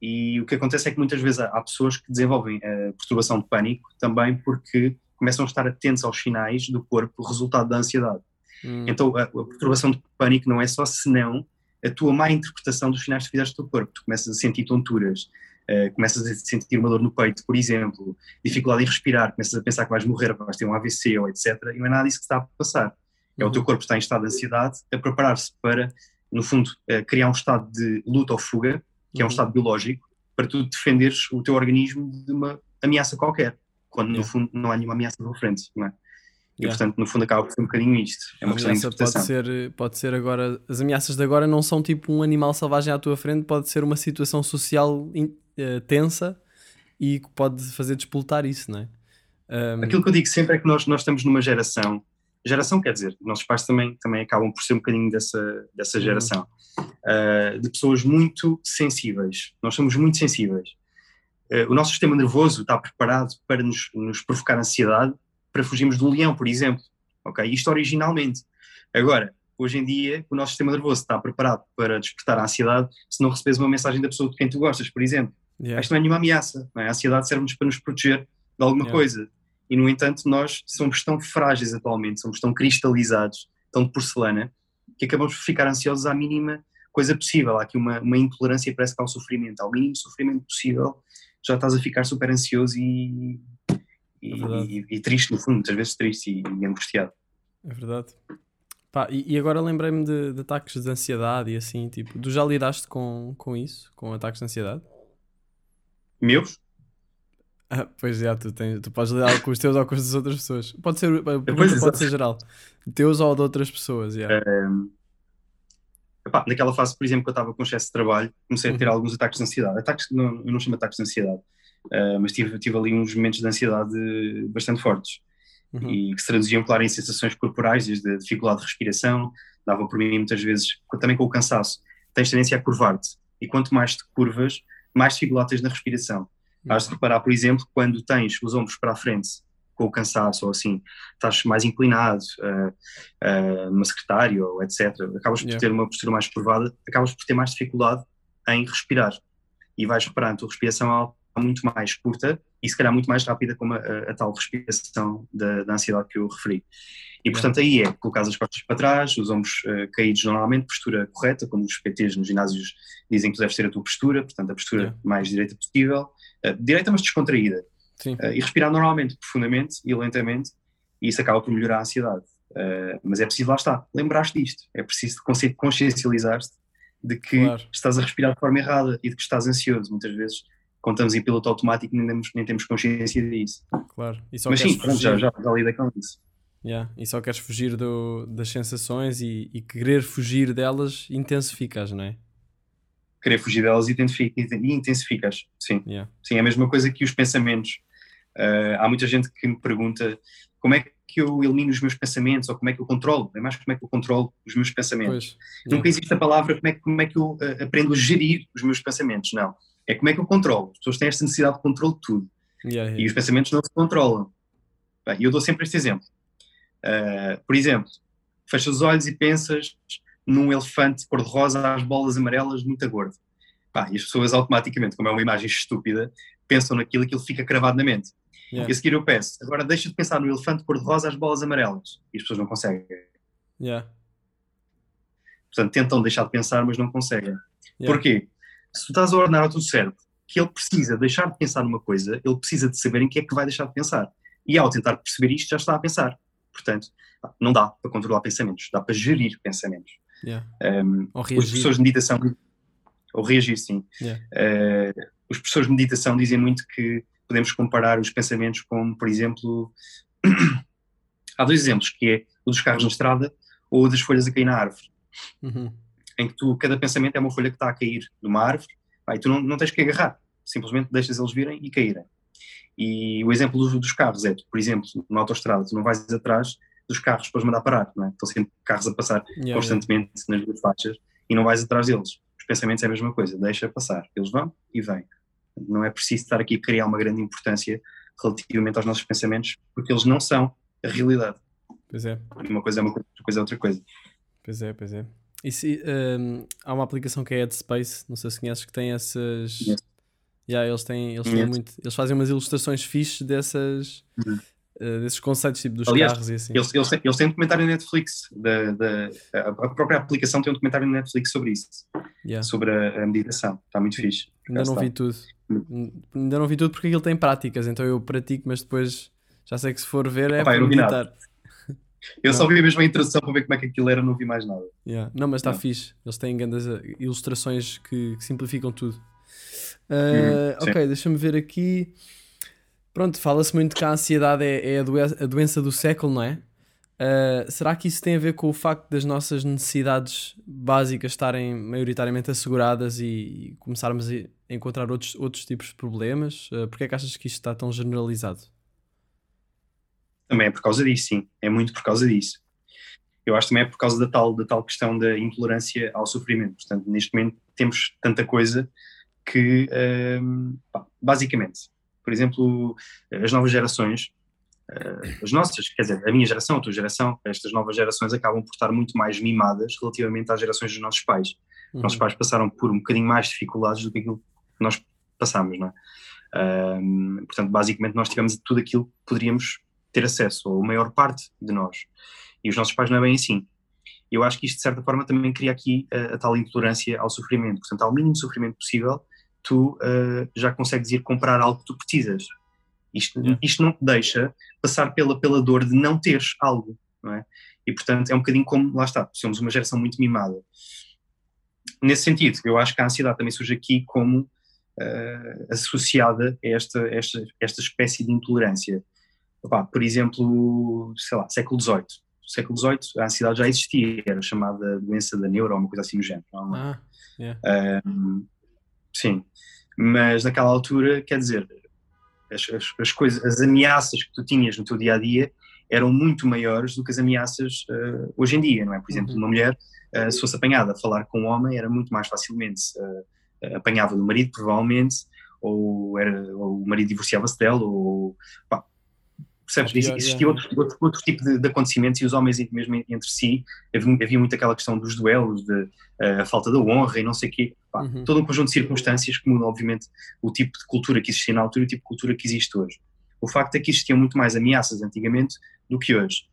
E o que acontece é que muitas vezes há, há pessoas que desenvolvem a perturbação de pânico também porque começam a estar atentos aos sinais do corpo, resultado da ansiedade. Hum, Então a, a perturbação de pânico não é só senão a tua má interpretação dos sinais que fizeste do teu corpo. Tu começas a sentir tonturas, uh, começas a sentir uma dor no peito, por exemplo, dificuldade em respirar, começas a pensar que vais morrer, vais ter um AVC ou etc. E não é nada disso que está a passar. É o uhum. teu corpo está em estado de ansiedade a preparar-se para, no fundo, eh, criar um estado de luta ou fuga, que é um Uhum. estado biológico, para tu defenderes o teu organismo de uma ameaça qualquer, quando no fundo não há nenhuma ameaça pela frente, não é? E Yeah. portanto, no fundo, acaba por ser um bocadinho isto. É uma A questão de pode ser, pode ser agora. As ameaças de agora não são tipo um animal selvagem à tua frente, pode ser uma situação social in- eh, tensa e que pode fazer despoltar isso, não é? Um, Aquilo que eu digo sempre é que nós, nós estamos numa geração, geração quer dizer, nossos pais também, também acabam por ser um bocadinho dessa, dessa Uhum. geração, ah, de pessoas muito sensíveis. Nós somos muito sensíveis. Ah, o nosso sistema nervoso está preparado para nos, nos provocar ansiedade para fugirmos do leão, por exemplo. Ok? Isto originalmente. Agora, hoje em dia, o nosso sistema nervoso está preparado para despertar a ansiedade se não recebes uma mensagem da pessoa de quem tu gostas, por exemplo. yeah. Isto não é nenhuma ameaça. Não é? A ansiedade serve-nos para nos proteger de alguma Yeah. coisa. E, no entanto, nós somos tão frágeis atualmente, somos tão cristalizados, tão de porcelana, que acabamos por ficar ansiosos à mínima coisa possível. Há aqui uma, uma intolerância, parece que há um sofrimento. Ao mínimo sofrimento possível, já estás a ficar super ansioso e, e, É e- e triste, no fundo, muitas vezes triste e, e angustiado. É verdade. Pá, e, agora lembrei-me de, de ataques de ansiedade e assim, tipo, tu já lidaste com, com isso? Com ataques de ansiedade? Meus? Ah, pois já, tu, tens, tu podes lidar com os teus ou com os das outras pessoas. Pode ser, a pergunta Pois, pode ser geral. Teus ou de outras pessoas, já. Epá, naquela fase, por exemplo, que eu estava com excesso de trabalho, comecei a ter Uhum. alguns ataques de ansiedade. Ataques, não, eu não chamo ataques de ansiedade, ah, mas tive, tive ali uns momentos de ansiedade bastante fortes Uhum. e que se traduziam, claro, em sensações corporais, desde a dificuldade de respiração, dava por mim muitas vezes, também com o cansaço, tens tendência a curvar-te. E quanto mais te curvas, mais dificuldade tens na respiração. Has de reparar, por exemplo, quando tens os ombros para a frente, com o cansaço ou assim, estás mais inclinado, ah, numa secretária ou etc., acabas por Yeah. ter uma postura mais curvada, acabas por ter mais dificuldade em respirar. E vais reparar, a tua respiração é muito mais curta e se calhar muito mais rápida como a, a- tal respiração da, da ansiedade que eu referi. E portanto aí é colocar as costas para trás, os ombros eh, caídos normalmente, postura correta, como os PTs nos ginásios dizem que deve ser a tua postura, portanto a postura Yeah. mais direita possível, eh, direita mas descontraída. Eh, e respirar normalmente, profundamente e lentamente, e isso acaba por melhorar a ansiedade. Mas é preciso, lá está, lembrar-te disto, é preciso consci- consciencializar-te de que Claro. estás a respirar de forma errada e de que estás ansioso. Muitas vezes, quando estamos em piloto automático, nem temos, nem temos consciência disso. Claro. E só Mas sim, pronto, já, já, já lidei com isso. Yeah. E só queres fugir do, das sensações e, e querer fugir delas intensificas, não é? Querer fugir delas e intensifi- intensificas, sim. Yeah. Sim, é a mesma coisa que os pensamentos. Uh, há muita gente que me pergunta como é que eu elimino os meus pensamentos ou como é que eu controlo. É mais como é que eu controlo os meus pensamentos. Pois. Nunca existe a palavra como é, que- como é que eu uh, aprendo a gerir os meus pensamentos. Não. É como é que eu controlo. As pessoas têm esta necessidade de controle de tudo. Yeah, E yeah. os pensamentos não se controlam. Bem, eu dou sempre este exemplo. Uh, por exemplo, fechas os olhos e pensas num elefante cor-de-rosa às bolas amarelas muito gordo. Pá, e as pessoas automaticamente, como é uma imagem estúpida, pensam naquilo e aquilo fica cravado na mente. Yeah. E a seguir eu peço, agora deixa de pensar no elefante cor-de-rosa às bolas amarelas. E as pessoas não conseguem. Yeah. Portanto, tentam deixar de pensar, mas não conseguem. Yeah. Porquê? Se tu estás a ordenar ao teu cérebro que ele precisa deixar de pensar numa coisa, ele precisa de saber em que é que vai deixar de pensar. E ao tentar perceber isto, já está a pensar. Portanto, não dá para controlar pensamentos, dá para gerir pensamentos. Yeah. Um, Ou os professores de meditação, ou reagir, sim. Yeah. Uh, os professores de meditação dizem muito que podemos comparar os pensamentos com, por exemplo, há dois exemplos, que é o dos carros na estrada ou o das folhas a cair na árvore, Uhum. Em que tu, cada pensamento é uma folha que está a cair de uma árvore, pá, e tu não, não tens que agarrar, simplesmente deixas eles virem e caírem. E o exemplo dos, dos carros é, tu, por exemplo, numa autoestrada, tu não vais atrás dos carros para os mandar parar, não é? Estão sempre carros a passar Yeah, yeah. constantemente nas duas faixas e não vais atrás deles. Os pensamentos é a mesma coisa, deixa passar. Eles vão e vêm. Não é preciso estar aqui a criar uma grande importância relativamente aos nossos pensamentos, porque eles não são a realidade. Pois é, Uma coisa é uma coisa, outra coisa é outra coisa. pois é, pois é. E se, um, há uma aplicação que é Headspace, não sei se conheces, que tem essas. Conheço. Yeah, eles têm, eles têm Conheço. muito. Eles fazem umas ilustrações fixes dessas. Uhum. uh, desses conceitos tipo dos Aliás, carros e assim. Eles, eles, têm, eles têm um documentário na Netflix, da, da, a própria aplicação tem um documentário na Netflix sobre isso, Yeah. sobre a, a meditação. Está muito fixe. Ainda não está. vi tudo. Ainda não vi tudo porque aquilo tem práticas, então eu pratico, mas depois já sei que se for ver é para eu não vi meditar. nada. Eu só vi mesmo a introdução para ver como é que aquilo era, não vi mais nada. Yeah. Não, mas está fixe. Eles têm grandes uh, ilustrações que, que simplificam tudo. Uh, ok, deixa-me ver aqui. Pronto, fala-se muito que a ansiedade é, é a, doen- a doença do século, não é? Uh, será que isso tem a ver com o facto das nossas necessidades básicas estarem maioritariamente asseguradas e, e começarmos a encontrar outros, outros tipos de problemas? Uh, Porquê é que achas que isto está tão generalizado? Também é por causa disso, sim. É muito por causa disso. Eu acho também é por causa da tal, da tal questão da intolerância ao sofrimento. Portanto, neste momento temos tanta coisa que, hum, pá, basicamente, por exemplo, as novas gerações, eh, as nossas, quer dizer, a minha geração, a tua geração, estas novas gerações acabam por estar muito mais mimadas relativamente às gerações dos nossos pais. Uhum. Nossos pais passaram por um bocadinho mais dificuldades do que aquilo que nós passámos, não é? Ahm, portanto, basicamente, nós tivemos tudo aquilo que poderíamos ter acesso, ou a maior parte de nós. E os nossos pais não é bem assim. Eu acho que isto, de certa forma, também cria aqui a, a tal intolerância ao sofrimento. Portanto, ao mínimo sofrimento possível, tu ah, já consegues ir comprar algo que tu precisas. Isto, Yeah. isto não te deixa passar pela, pela dor de não teres algo, não é? E, portanto, é um bocadinho como, lá está, somos uma geração muito mimada. Nesse sentido, eu acho que a ansiedade também surge aqui como eh, associada a esta, esta, esta espécie de intolerância. Opá, por exemplo, sei lá, século XVIII. No século XVIII a ansiedade já existia, era chamada doença da neuro uma coisa assim do género. é? Ah, yeah. Um, sim, mas naquela altura, quer dizer, as, as, as coisas, as ameaças que tu tinhas no teu dia a dia eram muito maiores do que as ameaças uh, hoje em dia, não é? Por exemplo, Uhum. uma mulher, uh, se fosse apanhada a falar com um homem, era muito mais facilmente uh, apanhava do marido, provavelmente, ou, era, ou o marido divorciava-se dela, ou pá, percebes? Pior, Existia outro, outro, outro tipo de, de acontecimentos e os homens mesmo entre si havia, havia muito aquela questão dos duelos, de eh, a falta da honra e não sei o quê. Pá, Uhum. Todo um conjunto de circunstâncias que mudam, obviamente, o tipo de cultura que existia na altura e o tipo de cultura que existe hoje. O facto é que existiam muito mais ameaças antigamente do que hoje.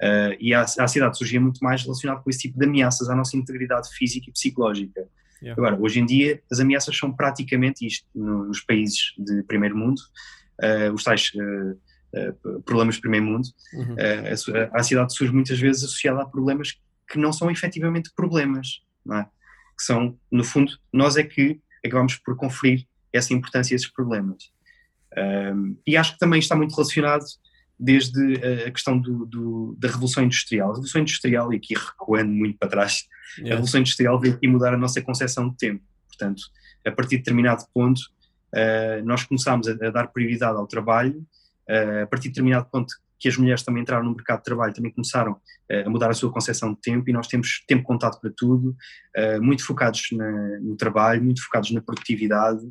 Eh, e a, a cidade surgia muito mais relacionada com esse tipo de ameaças à nossa integridade física e psicológica. Yeah. Agora, hoje em dia, as ameaças são praticamente isto no- nos países de primeiro mundo, eh, os tais eh, problemas de primeiro mundo, Uhum. eh, a a ansiedade surge muitas vezes associada a problemas que não são efetivamente problemas, não é? Que são, no fundo, nós é que acabamos por conferir essa importância a esses problemas. Um, e acho que também está muito relacionado desde eh, a questão do, do- da Revolução Industrial. A Revolução Industrial, e aqui recuando muito para trás, a. Revolução Industrial veio aqui mudar a nossa concepção de tempo. Portanto, a partir de determinado ponto, eh, nós começámos a, a dar prioridade ao trabalho, eh, a partir de determinado ponto que as mulheres também entraram no mercado de trabalho, também começaram uh, a mudar a sua concepção de tempo e nós temos tempo contado para tudo, uh, muito focados na, no trabalho, muito focados na produtividade.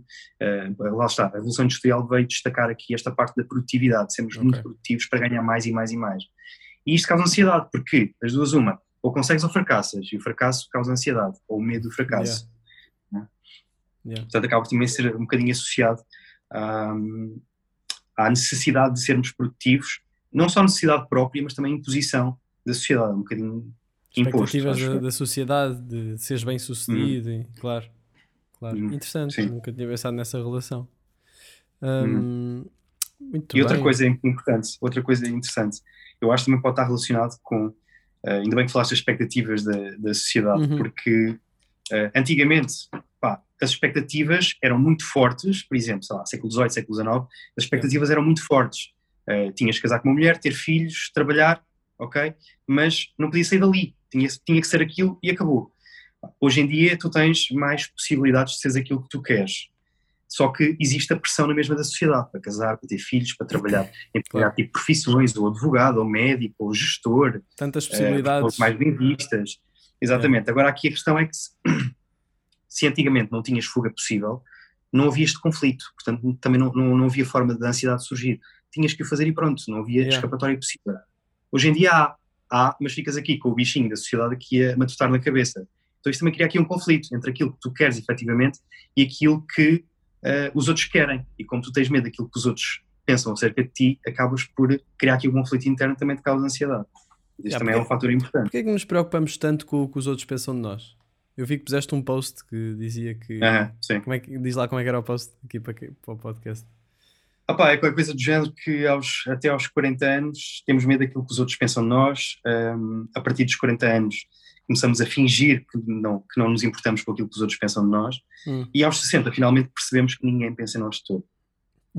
Lá está, a Revolução Industrial veio destacar aqui esta parte da produtividade, sermos Ok. muito produtivos para ganhar mais e mais e mais. E isto causa ansiedade, porque das duas uma, ou consegues ou fracassas, e o fracasso causa ansiedade, ou o medo do fracasso. Yeah. Portanto, acaba por também ser um bocadinho associado à necessidade de sermos produtivos, não só necessidade própria, mas também imposição da sociedade, um bocadinho imposto. Expectativas da, da sociedade, de seres bem sucedido, e, claro. claro. Uhum. Interessante, Sim. nunca tinha pensado nessa relação. Hum, Muito E outra bem. coisa importante, outra coisa interessante, eu acho que também pode estar relacionado com, eh, ainda bem que falaste das expectativas da, da sociedade, Uhum. porque eh, antigamente as expectativas eram muito fortes, por exemplo, sei lá, século XVIII, século XIX, as expectativas eram muito fortes. Eh, tinhas que casar com uma mulher, ter filhos, trabalhar, ok? Mas não podia sair dali, tinha, tinha que ser aquilo e acabou. Hoje em dia tu tens mais possibilidades de seres aquilo que tu queres. Só que existe a pressão na mesma da sociedade para casar, para ter filhos, para trabalhar em Claro. tipo profissões, ou advogado, ou médico, ou gestor, Tantas eh, possibilidades. mais bem vistas. Exatamente. Agora aqui a questão é que se, se antigamente não tinhas fuga possível, não havia este conflito. Portanto, também não, não, não havia forma da ansiedade surgir. Tinhas que o fazer e pronto, não havia Yeah. escapatória possível. Hoje em dia há, há, mas ficas aqui com o bichinho da sociedade aqui a matutar na cabeça. Então isto também cria aqui um conflito entre aquilo que tu queres efetivamente e aquilo que eh, os outros querem. E como tu tens medo daquilo que os outros pensam acerca de ti, acabas por criar aqui um conflito interno que também te causa ansiedade. Yeah, também é um porque- fator importante. Porquê é que nos preocupamos tanto com o que os outros pensam de nós? Eu vi que puseste um post que dizia que. Aham, sim. Como é que, diz lá como é que era o post aqui para, para o podcast. Ah pá, é qualquer coisa do género que aos, até aos 40 anos temos medo daquilo que os outros pensam de nós. Hum, a partir dos 40 anos começamos a fingir que não, que não nos importamos com aquilo que os outros pensam de nós. Hum. E aos 60 finalmente percebemos que ninguém pensa em nós de todo.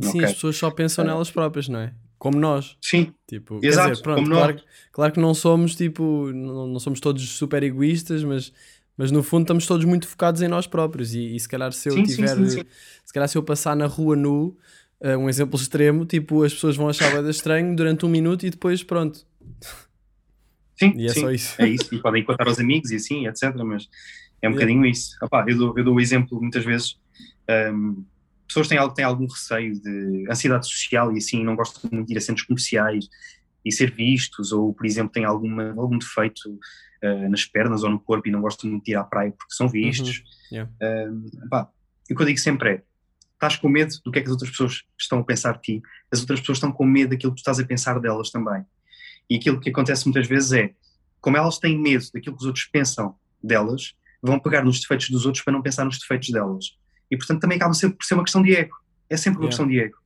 Sim, Ok. as pessoas só pensam nelas próprias, não é? Como nós. Sim, Tipo, Exato, dizer, pronto, como claro, nós. claro que não somos tipo, não, não somos todos super egoístas, mas, mas no fundo estamos todos muito focados em nós próprios. E, e se calhar se eu Sim, tiver, sim, sim. se calhar se eu passar na rua nu, eh, um exemplo extremo, tipo, as pessoas vão achar bué estranho durante um minuto e depois pronto. sim, E é só isso. É isso, e podem contar aos amigos e assim, etc. Mas é um Yeah. bocadinho isso. Opá, eu, dou, eu dou o exemplo muitas vezes. hum, pessoas têm, algo- têm algum receio de ansiedade social e assim, não gostam muito de ir a centros comerciais e ser vistos, ou por exemplo, têm alguma, algum defeito ah, nas pernas ou no corpo e não gostam muito de ir à praia porque são vistos. Yeah. Hum, opá, e o que eu digo sempre é: estás com medo do que é que as outras pessoas estão a pensar de ti, as outras pessoas estão com medo daquilo que tu estás a pensar delas também. E aquilo que acontece muitas vezes é, como elas têm medo daquilo que os outros pensam delas, vão pegar nos defeitos dos outros para não pensar nos defeitos delas. E portanto também acaba sempre por ser uma questão de ego. É sempre uma Yeah. questão de ego.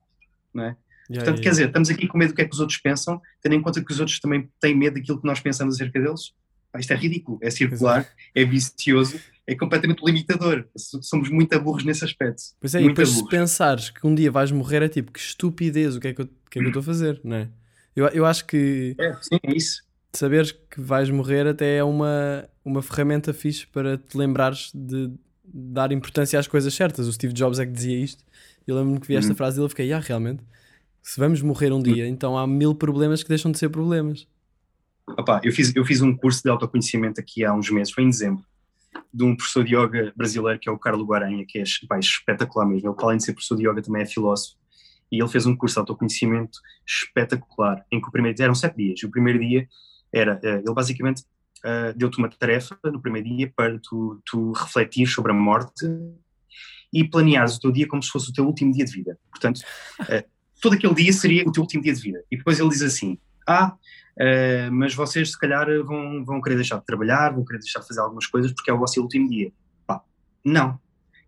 Não é? Yeah, Portanto, yeah, quer dizer, estamos aqui com medo do que é que os outros pensam, tendo em conta que os outros também têm medo daquilo que nós pensamos acerca deles. Pá, isto é ridículo, é circular, é vicioso, é completamente limitador. Somos muito burros nesse aspecto. Pois é, e muito depois se burros. pensares que um dia vais morrer é tipo, que estupidez, o que é que eu, que é que eu estou a fazer, não é? Eu, eu acho que É, sim, é isso. saberes que vais morrer até é uma, uma ferramenta fixe para te lembrares de dar importância às coisas certas. O Steve Jobs é que dizia isto. Eu lembro-me que vi esta Uhum. frase e fiquei, ah, realmente, se vamos morrer um dia, então há mil problemas que deixam de ser problemas. Opá, eu, fiz, eu fiz um curso de autoconhecimento aqui há uns meses, foi em dezembro, de um professor de yoga brasileiro que é o Carlos Guaranha, que é pá, espetacular mesmo. Ele, além de ser professor de yoga, também é filósofo. E ele fez um curso de autoconhecimento espetacular, em que o primeiro dia eram sete dias. E o primeiro dia era, eh, ele basicamente eh, deu-te uma tarefa no primeiro dia para tu, tu refletir sobre a morte e planeares o teu dia como se fosse o teu último dia de vida. Portanto, eh, todo aquele dia seria o teu último dia de vida. E depois ele diz assim: Ah, eh, mas vocês se calhar vão, vão querer deixar de trabalhar, vão querer deixar de fazer algumas coisas porque é o vosso último dia. Pá, não.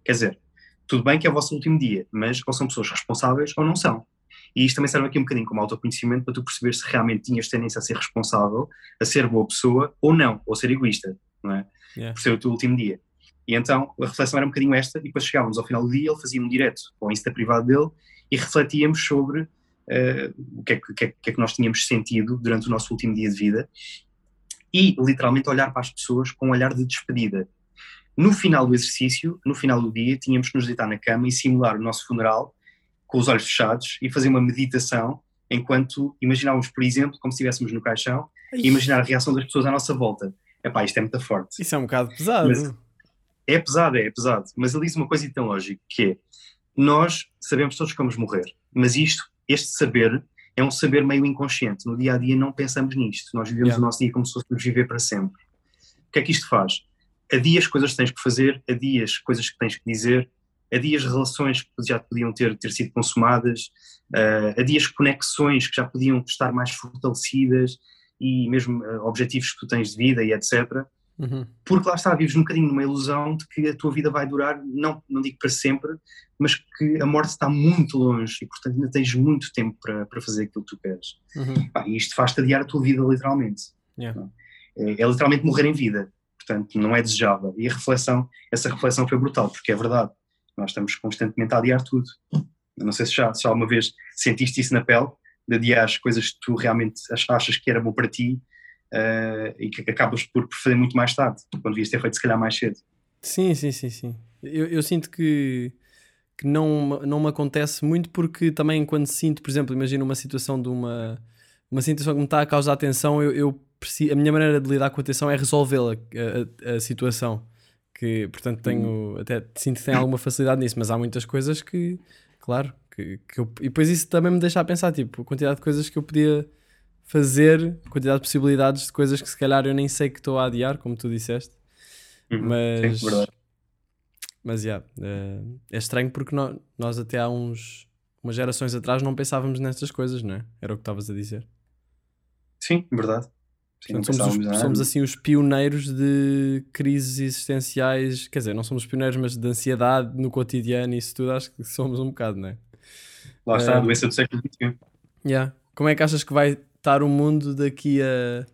Quer dizer, tudo bem que é o vosso último dia, mas ou são pessoas responsáveis ou não são. E isto também serve aqui um bocadinho como autoconhecimento para tu perceber se realmente tinhas tendência a ser responsável, a ser boa pessoa ou não, ou ser egoísta, não é? Yeah. Por ser o teu último dia. E então a reflexão era um bocadinho esta, e depois chegávamos ao final do dia, ele fazia um direto com o Insta privado dele e refletíamos sobre eh, o que é que, que é que é que nós tínhamos sentido durante o nosso último dia de vida e literalmente olhar para as pessoas com um olhar de despedida. No final do exercício, no final do dia, tínhamos que nos deitar na cama e simular o nosso funeral com os olhos fechados e fazer uma meditação enquanto imaginávamos, por exemplo, como se estivéssemos no caixão e imaginar a reação das pessoas à nossa volta. Epá, isto é muito forte. Isso é um bocado pesado. Mas- É pesado, é, é pesado. Mas ele diz uma coisa tão lógica, que é, nós sabemos todos que vamos morrer, mas isto, este saber, é um saber meio inconsciente. No dia a dia não pensamos nisto. Nós vivemos Yeah. o nosso dia como se fôssemos viver para sempre. O que é que isto faz? Adias coisas que tens que fazer, adias coisas que tens que dizer, adias relações que já podiam ter, ter sido consumadas, uh, adias conexões que já podiam estar mais fortalecidas e mesmo uh, objetivos que tu tens de vida e etc Uhum. porque lá está, vives um bocadinho numa ilusão de que a tua vida vai durar, não, não digo para sempre, mas que a morte está muito longe e, portanto, ainda tens muito tempo para, para fazer aquilo que tu queres. Uhum. Pá, e isto faz-te adiar a tua vida, literalmente. Yeah. Não? É, é literalmente morrer em vida, portanto, não é desejável. E a reflexão, essa reflexão foi brutal, porque é verdade, nós estamos constantemente a adiar tudo. Eu não sei se já, se alguma vez sentiste isso na pele, de adiar as coisas que tu realmente ach- achas que era bom para ti eh, e que acabas por fazer muito mais tarde, quando devias ter feito se calhar mais cedo. Sim, sim, sim, sim. Eu, eu sinto que, que não, não me acontece muito porque também quando sinto, por exemplo, imagino uma situação de uma, uma situação que me está a causar atenção, eu, eu a minha maneira de lidar com a atenção é resolvê-la, a, a- a situação. Que, portanto, tenho, até sinto que tenho alguma facilidade nisso, mas há muitas coisas que, claro, que, que eu, e depois isso também me deixa a pensar, tipo, a quantidade de coisas que eu podia fazer, a quantidade de possibilidades de coisas que se calhar eu nem sei que estou a adiar, como tu disseste. Uhum, Mas, sim, verdade. mas yeah, é, é estranho porque nó- nós até há uns umas gerações atrás não pensávamos nestas coisas, não é? Era o que estavas a dizer. Sim, verdade. Sim, Portanto, somos, os- somos assim os pioneiros de crises existenciais, quer dizer, não somos pioneiros, mas de ansiedade no cotidiano e isso tudo, acho que somos um bocado, não é? Lá está, a eh, doença do século XXI. Yeah. Como é que achas que vai estar o mundo daqui a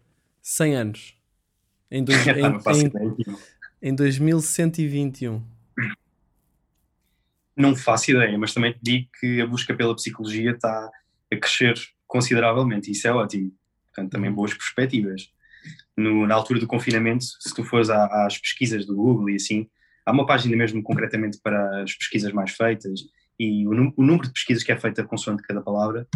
100 anos? Em, dois, em, em, em 2121. Não faço ideia, mas também te digo que a busca pela psicologia está a crescer consideravelmente isso é ótimo. Portanto, também boas perspectivas. No- na altura do confinamento, se tu fores à- às pesquisas do Google e assim, há uma página mesmo concretamente para as pesquisas mais feitas e o, o número de pesquisas que é feita consoante cada palavra.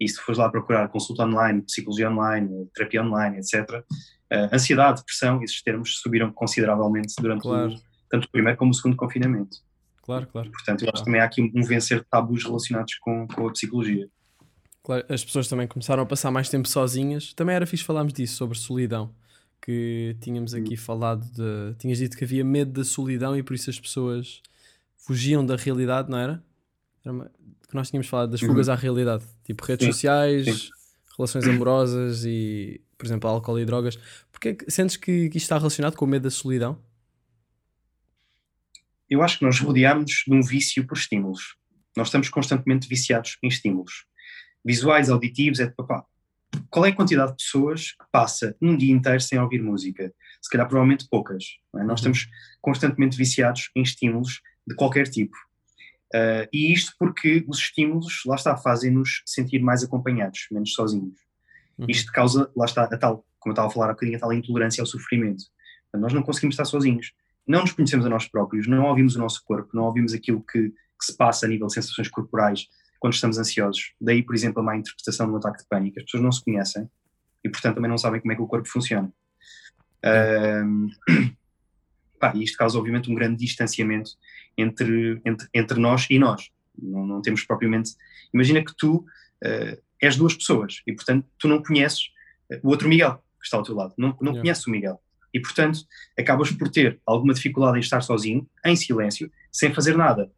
E se fores lá procurar consulta online, psicologia online, terapia online, etc., eh, ansiedade, depressão, esses termos subiram consideravelmente durante Claro. o, tanto o primeiro como o segundo confinamento. Claro, claro. Portanto, eu acho que também há aqui um vencer de tabus relacionados com, com a psicologia. Claro, as pessoas também começaram a passar mais tempo sozinhas. Também era fixe falarmos disso, sobre solidão. Que tínhamos aqui falado de. Tinhas dito que havia medo da solidão e por isso as pessoas fugiam da realidade, não era? Era uma- Que nós tínhamos falado das fugas à realidade. Tipo redes Sim, sociais, sim. relações amorosas e, por exemplo, álcool e drogas. Porque que sentes que, que isto está relacionado com o medo da solidão? Eu acho que nós rodeamos de um vício por estímulos. Nós estamos constantemente viciados em estímulos. Visuais, auditivos, é de papá. Qual é a quantidade de pessoas que passa um dia inteiro sem ouvir música? Se calhar, provavelmente poucas. é? Nós Uhum. estamos constantemente viciados em estímulos de qualquer tipo. Ah, e isto porque os estímulos, lá está, fazem-nos sentir mais acompanhados, menos sozinhos. Uhum. Isto causa, lá está, a tal, como eu estava a falar há bocadinho, a tal intolerância ao sofrimento. Portanto, nós não conseguimos estar sozinhos. Não nos conhecemos a nós próprios, não ouvimos o nosso corpo, não ouvimos aquilo que, que se passa a nível de sensações corporais quando estamos ansiosos. Daí, por exemplo, a má interpretação do ataque de pânico. As pessoas não se conhecem e, portanto, também não sabem como é que o corpo funciona. Pá, e isto causa, obviamente, um grande distanciamento entre, entre, entre nós e nós. Não, não temos propriamente. Imagina que tu eh, és duas pessoas e, portanto, tu não conheces eh, o outro Miguel que está ao teu lado. Não, não Yeah. conheces o Miguel. E, portanto, acabas por ter alguma dificuldade em estar sozinho, em silêncio, sem fazer nada.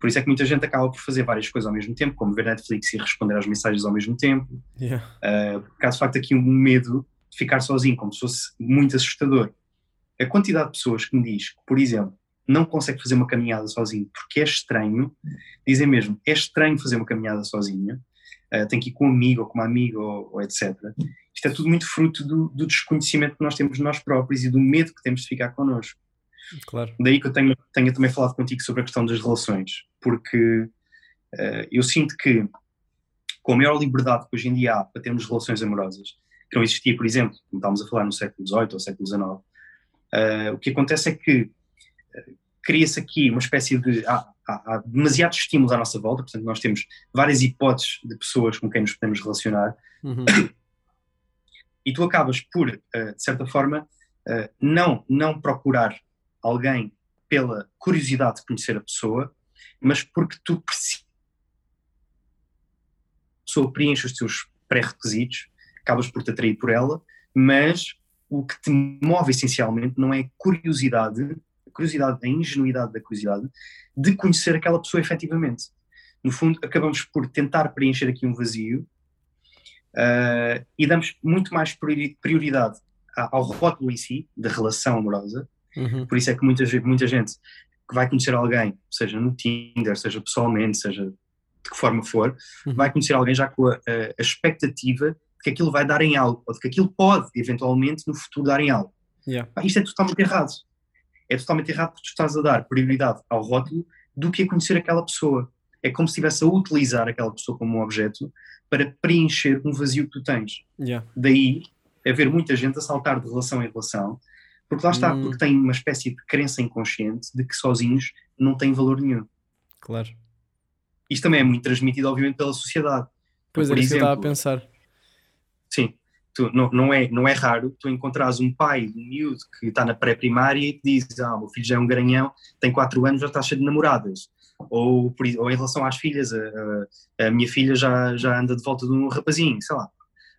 Por isso é que muita gente acaba por fazer várias coisas ao mesmo tempo, como ver Netflix e responder às mensagens ao mesmo tempo. Yeah. Uh, porque há de facto aqui um medo de ficar sozinho, como se fosse muito assustador. A quantidade de pessoas que me diz que, por exemplo, não consegue fazer uma caminhada sozinho porque é estranho, dizem mesmo, é estranho fazer uma caminhada sozinho, uh, tem que ir com um amigo ou com uma amiga ou, ou etc. Isto é tudo muito fruto do, do desconhecimento que nós temos de nós próprios e do medo que temos de ficar connosco. Claro. Daí que eu tenho, tenho também falado contigo sobre a questão das relações, porque eh, eu sinto que com a maior liberdade que hoje em dia há para termos relações amorosas, que não existia, por exemplo, como estávamos a falar no século XVIII ou século XIX, eh, o que acontece é que cria-se aqui uma espécie de. Há, há, há demasiados estímulos à nossa volta, portanto, nós temos várias hipóteses de pessoas com quem nos podemos relacionar Uhum. e tu acabas por, eh, de certa forma, eh, não, não procurar alguém pela curiosidade de conhecer a pessoa, mas porque tu precisas. A pessoa preenche os teus pré-requisitos, acabas por te atrair por ela, mas o que te move essencialmente não é a curiosidade, curiosidade, a ingenuidade da curiosidade de conhecer aquela pessoa efetivamente. No fundo, acabamos por tentar preencher aqui um vazio Uh, e damos muito mais priori- prioridade ao rótulo em si, da relação amorosa. Uhum. Por isso é que muita, muita gente que vai conhecer alguém, seja no Tinder, seja pessoalmente, seja de que forma for, Uhum. vai conhecer alguém já com a, a- expectativa de que aquilo vai dar em algo, ou de que aquilo pode, eventualmente, no futuro dar em algo. Yeah. Isto é totalmente errado. É totalmente errado porque tu estás a dar prioridade ao rótulo do que a conhecer aquela pessoa. É como se estivesse a utilizar aquela pessoa como um objeto para preencher um vazio que tu tens. Yeah. Daí haver muita gente a saltar de relação em relação, porque lá está, Hum. porque tem uma espécie de crença inconsciente de que sozinhos não têm valor nenhum. Claro. Isto também é muito transmitido, obviamente, pela sociedade. Pois Por era isso que eu estava a exemplo, pensar. Sim, tu, não, não, é, não é raro tu encontrares um pai de um miúdo que está na pré-primária e te diz: Ah, o meu filho já é um garanhão, tem 4 anos, já está cheio de namoradas. Ou, ou em relação às filhas, a, a- minha filha já, já anda de volta de um rapazinho, sei lá.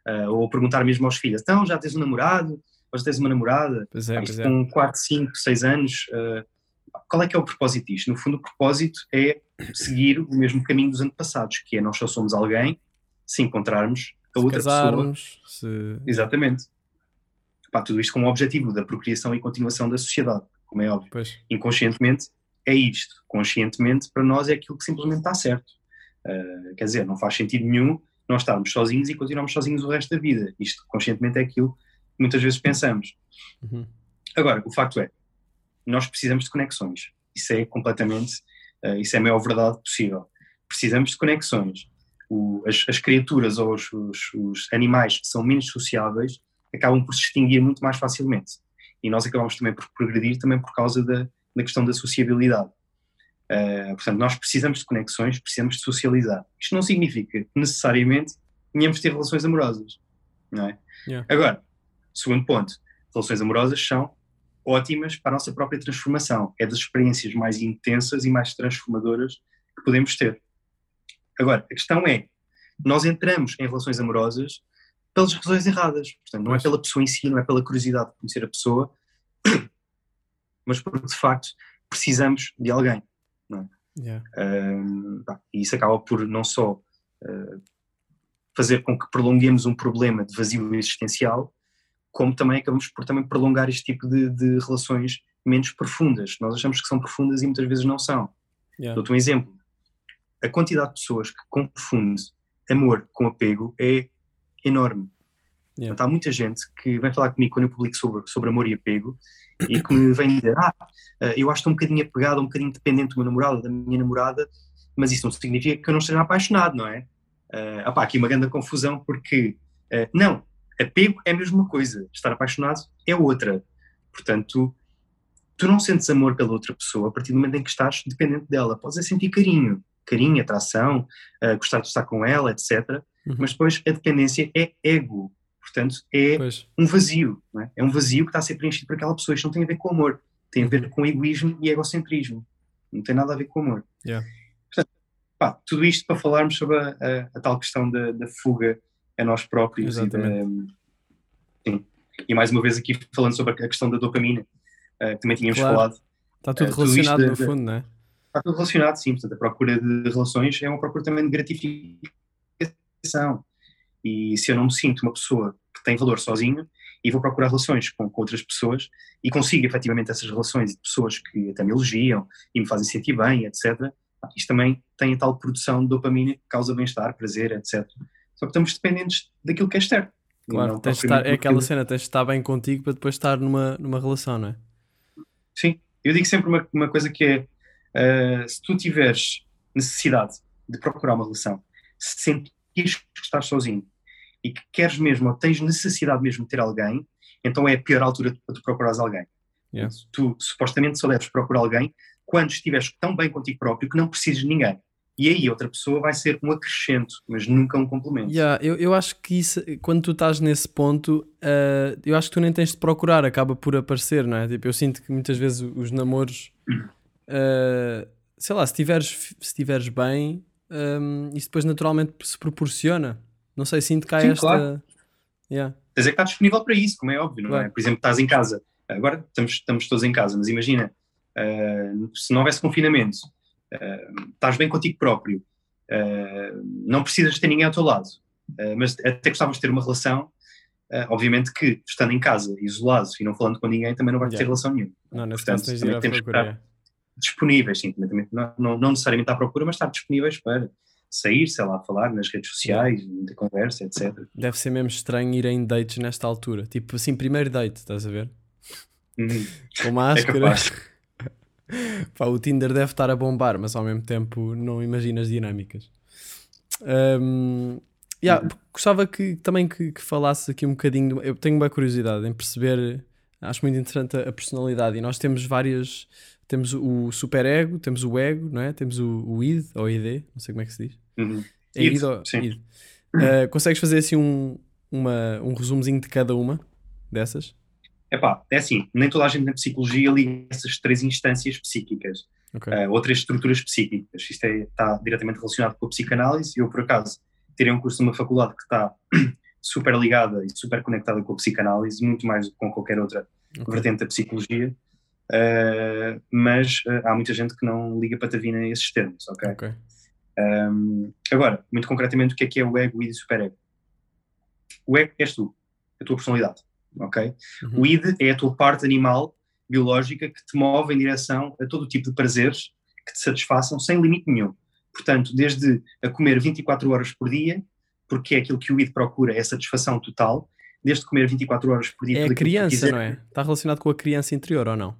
Ah, ou perguntar mesmo aos filhos: Então, já tens um namorado? Ou já tens uma namorada? Pois é, pois é. com 4, 5, 6 anos, ah, qual é que é o propósito disto? No fundo, o propósito é seguir o mesmo caminho dos antepassados, que é nós só somos alguém se encontrarmos a outra pessoa casarmos, se. Exatamente. Pá, tudo isto com o objetivo da procriação e continuação da sociedade, como é óbvio. Pois. Inconscientemente é isto. Conscientemente, para nós, é aquilo que simplesmente está certo. Uh, quer dizer, não faz sentido nenhum nós estarmos sozinhos e continuarmos sozinhos o resto da vida. Isto, conscientemente, é aquilo que muitas vezes pensamos. Uhum. Agora, o facto é, nós precisamos de conexões. Isso é completamente, uh, isso é a maior verdade possível. Precisamos de conexões. O- as, as criaturas ou os, os- os animais que são menos sociáveis acabam por se extinguir muito mais facilmente. E nós acabamos também por progredir também por causa da, da questão da sociabilidade. Uh, portanto, nós precisamos de conexões, precisamos de socializar. Isto não significa que necessariamente tenhamos de ter relações amorosas. Não é? Yeah. Agora, segundo ponto, relações amorosas são ótimas para a nossa própria transformação. É das experiências mais intensas e mais transformadoras que podemos ter. Agora, a questão é, nós entramos em relações amorosas pelas razões erradas. Portanto, não é pela pessoa em si, não é pela curiosidade de conhecer a pessoa, mas porque de facto precisamos de alguém. Yeah. Um, e isso acaba por não só uh, fazer com que prolonguemos um problema de vazio existencial, como também acabamos por também prolongar este tipo de, de relações menos profundas. Nós achamos que são profundas e muitas vezes não são. Yeah. Dou-te um exemplo. A quantidade de pessoas que confunde amor com apego é enorme. Yeah. Portanto, há muita gente que vem falar comigo quando eu publico sobre, sobre amor e apego e que me vem dizer: Ah, eh, eu acho que estou um bocadinho apegado, um bocadinho dependente do meu namorado, da minha namorada, mas isso não significa que eu não esteja apaixonado, não é? Uh, opá, aqui uma grande confusão porque, eh, não, apego é a mesma coisa, estar apaixonado é outra. Portanto, tu não sentes amor pela outra pessoa a partir do momento em que estás dependente dela. Podes é sentir carinho, carinho, atração, uh, gostar de estar com ela, etc. Uhum. Mas depois a dependência é ego. Portanto, é Pois. um vazio. É? é um vazio que está a ser preenchido por aquela pessoa. Isto não tem a ver com amor. Tem a ver com egoísmo e egocentrismo. Não tem nada a ver com amor. Yeah. Portanto, pá, tudo isto para falarmos sobre a, a- a tal questão da, da fuga a nós próprios. E, da, e mais uma vez aqui falando sobre a questão da dopamina, eh, que também tínhamos Claro. falado. Está tudo Eh, tudo relacionado isto no de- fundo, não é? Está tudo relacionado, sim. Portanto, a procura de relações é uma procura também de gratificação. E se eu não me sinto uma pessoa que tem valor sozinho e vou procurar relações com, com outras pessoas e consigo efetivamente essas relações de pessoas que até me elogiam e me fazem sentir bem, etc. Isto também tem a tal produção de dopamina que causa bem-estar, prazer, etc. Só que estamos dependentes daquilo que é externo. Claro, tens de estar, é aquela cena, tens de estar bem contigo para depois estar numa, numa relação, não é? Sim, eu digo sempre uma, uma coisa que é: uh, se tu tiveres necessidade de procurar uma relação, se sentires que estás sozinho e que queres mesmo, ou tens necessidade mesmo de ter alguém, então é a pior altura para tu procurares alguém. Yeah. Tu supostamente só deves procurar alguém quando estiveres tão bem contigo próprio que não precises de ninguém. E aí outra pessoa vai ser um acrescento, mas nunca um complemento. Yeah, eu, eu acho que isso, quando tu estás nesse ponto, uh, eu acho que tu nem tens de procurar, acaba por aparecer, não é? Tipo, eu sinto que muitas vezes os namoros, uh, sei lá, se estiveres se tiveres bem, um, isso depois naturalmente se proporciona. Não sei, sinto há Sim, esta. claro. Yeah. Tens é que estar disponível para isso, como é óbvio, não Claro. é? Por exemplo, estás em casa, agora estamos, estamos todos em casa, mas imagina, uh, se não houvesse confinamento, uh, estás bem contigo próprio, uh, não precisas ter ninguém ao teu lado, mas até gostavas de ter uma relação, obviamente que estando em casa, isolado e não falando com ninguém, também não vais ter Yeah. relação nenhuma. Não, Portanto, também temos que estar- Disponíveis, sim, não, não, não necessariamente à procura, mas estar disponíveis para sair, sei lá, falar nas redes sociais, muita conversa, etc. Deve ser mesmo estranho ir em dates nesta altura. Tipo assim, primeiro date, estás a ver? Uhum. Com É máscara. capaz. Pá, o Tinder deve estar a bombar, mas ao mesmo tempo não imagina as dinâmicas. Um, yeah, Gostava que, também que, que falasses aqui um bocadinho. Eu tenho uma curiosidade em perceber. Acho muito interessante a, a personalidade. E nós temos várias. Temos o superego, temos o ego, não é? Temos o, o id ou id, não sei como é que se diz. Uhum. É Id, id ou id? Uh, consegues fazer assim um, uma, um resumozinho de cada uma dessas? Epá, é assim, nem toda a gente na psicologia liga essas três instâncias psíquicas, Ok. uh, ou três estruturas psíquicas. Isto é, está diretamente relacionado com a psicanálise. Eu, por acaso, tirei um curso numa faculdade que está super ligada e super conectada com a psicanálise, muito mais do que com qualquer outra Ok. vertente da psicologia. Uh, mas uh, há muita gente que não liga patavina a esses termos, ok? Ok. Um, agora, muito concretamente, o que é que é o ego, o id e o superego? O ego és tu, a tua personalidade, ok? Uhum. O id é a tua parte animal, biológica, que te move em direção a todo tipo de prazeres que te satisfaçam sem limite nenhum. Portanto, desde a comer 24 horas por dia, porque é aquilo que o id procura, é a satisfação total, desde comer 24 horas por dia. É a criança, não é? Está relacionado com a criança interior ou não?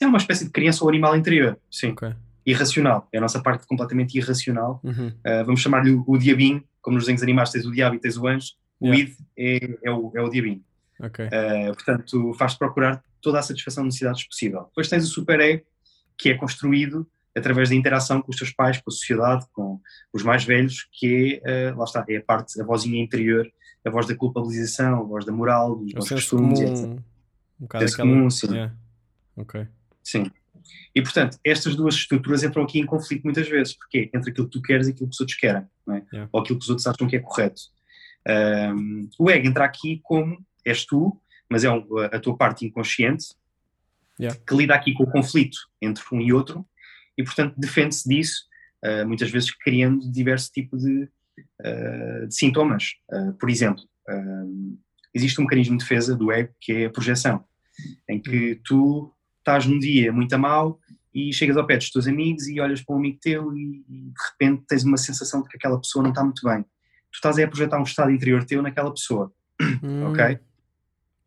É uma espécie de criança ou animal interior, sim. Ok. Irracional. É a nossa parte completamente irracional Uhum. Uh, vamos chamar-lhe o, o diabinho, como nos desenhos animados tens o diabo e tens o anjo, o Yeah. id é, é, o, é o diabinho. Ok. Uh, portanto, faz-te procurar toda a satisfação de necessidades possível. Depois tens o super ego, que é construído através da interação com os teus pais, com a sociedade, com os mais velhos, que é, uh, lá está, é a parte, a vozinha interior, a voz da culpabilização, a voz da moral, dos o bons costumes, comum. etc. Um bocado aquela... comum, sim. Yeah. Ok. Sim. E, portanto, estas duas estruturas entram aqui em conflito muitas vezes, porque é entre aquilo que tu queres e aquilo que os outros querem, é? Yeah. ou aquilo que os outros acham que é correto. Um, o ego entra aqui como és tu, mas é um- a tua parte inconsciente, Yeah. que lida aqui com o conflito entre um e outro, e, portanto, defende-se disso, uh, muitas vezes criando diversos tipos de, uh, de sintomas. Uh, por exemplo, existe um mecanismo de defesa do ego que é a projeção, em que tu estás num dia muito a mal e chegas ao pé dos teus amigos e olhas para um amigo teu e, de repente tens uma sensação de que aquela pessoa não está muito bem. Tu estás aí a projetar um estado interior teu naquela pessoa, Hum, ok?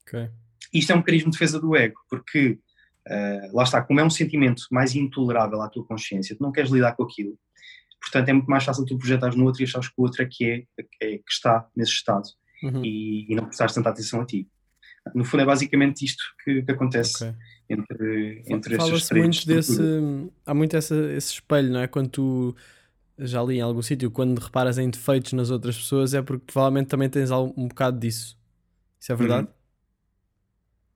ok. Isto é um mecanismo de defesa do ego, porque ah, lá está, como é um sentimento mais intolerável à tua consciência, tu não queres lidar com aquilo, portanto é muito mais fácil tu projetares no outro e achares que o outro é que, é, é que está nesse estado Uhum. e, e não prestares tanta atenção a ti. No fundo é basicamente isto que, que acontece Ok. Entre, entre estas Fala-se três muito desse. Há muito essa, esse espelho, não é? Quando tu. Já li em algum sítio, quando reparas em defeitos nas outras pessoas, é porque provavelmente também tens um bocado disso. Isso é Uhum. verdade?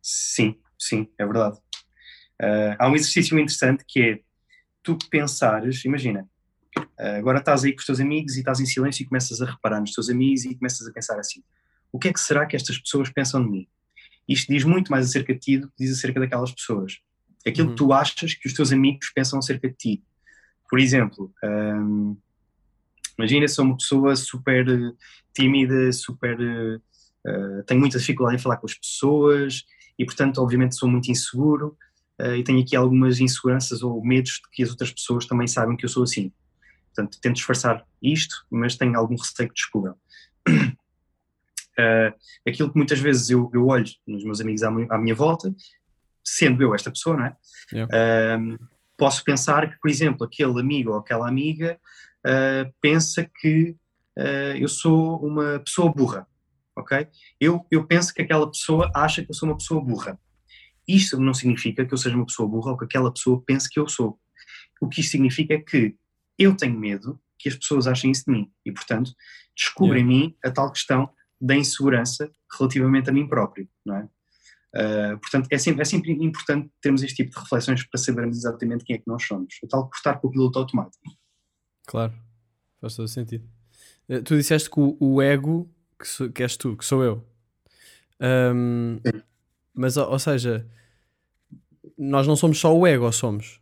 Sim, sim, é verdade. Ah, há um exercício interessante que é tu pensares, imagina, ah, agora estás aí com os teus amigos e estás em silêncio e começas a reparar nos teus amigos e começas a pensar assim: o que é que será que estas pessoas pensam de mim? Isto diz muito mais acerca de ti do que diz acerca daquelas pessoas. Aquilo Uhum. que tu achas que os teus amigos pensam acerca de ti. Por exemplo, ahm, imagina sou uma pessoa super eh, tímida, super. eh, tenho muita dificuldade em falar com as pessoas e, portanto, obviamente sou muito inseguro eh, e tenho aqui algumas inseguranças ou medos de que as outras pessoas também saibam que eu sou assim. Portanto, tento disfarçar isto, mas tenho algum receio que descubram. Eh, aquilo que muitas vezes eu, eu olho nos meus amigos à, à minha volta, sendo eu esta pessoa, não é? Yeah. Ahm, posso pensar que, por exemplo, aquele amigo ou aquela amiga ah, pensa que ah, eu sou uma pessoa burra, ok? Eu, eu penso que aquela pessoa acha que eu sou uma pessoa burra. isto não significa que eu seja uma pessoa burra ou que aquela pessoa pense que eu sou. O que isto significa é que eu tenho medo que as pessoas achem isso de mim e, portanto, descubro Yeah. em mim a tal questão da insegurança relativamente a mim próprio, não é? Uh, portanto, é sempre, é sempre importante termos este tipo de reflexões para sabermos exatamente quem é que nós somos. É tal cortar com o piloto automático. Claro, faz todo sentido. Eh, Tu disseste que o, o ego, que, que és tu, que sou eu. Sim. mas, ou, ou seja, nós não somos só o ego, ou somos?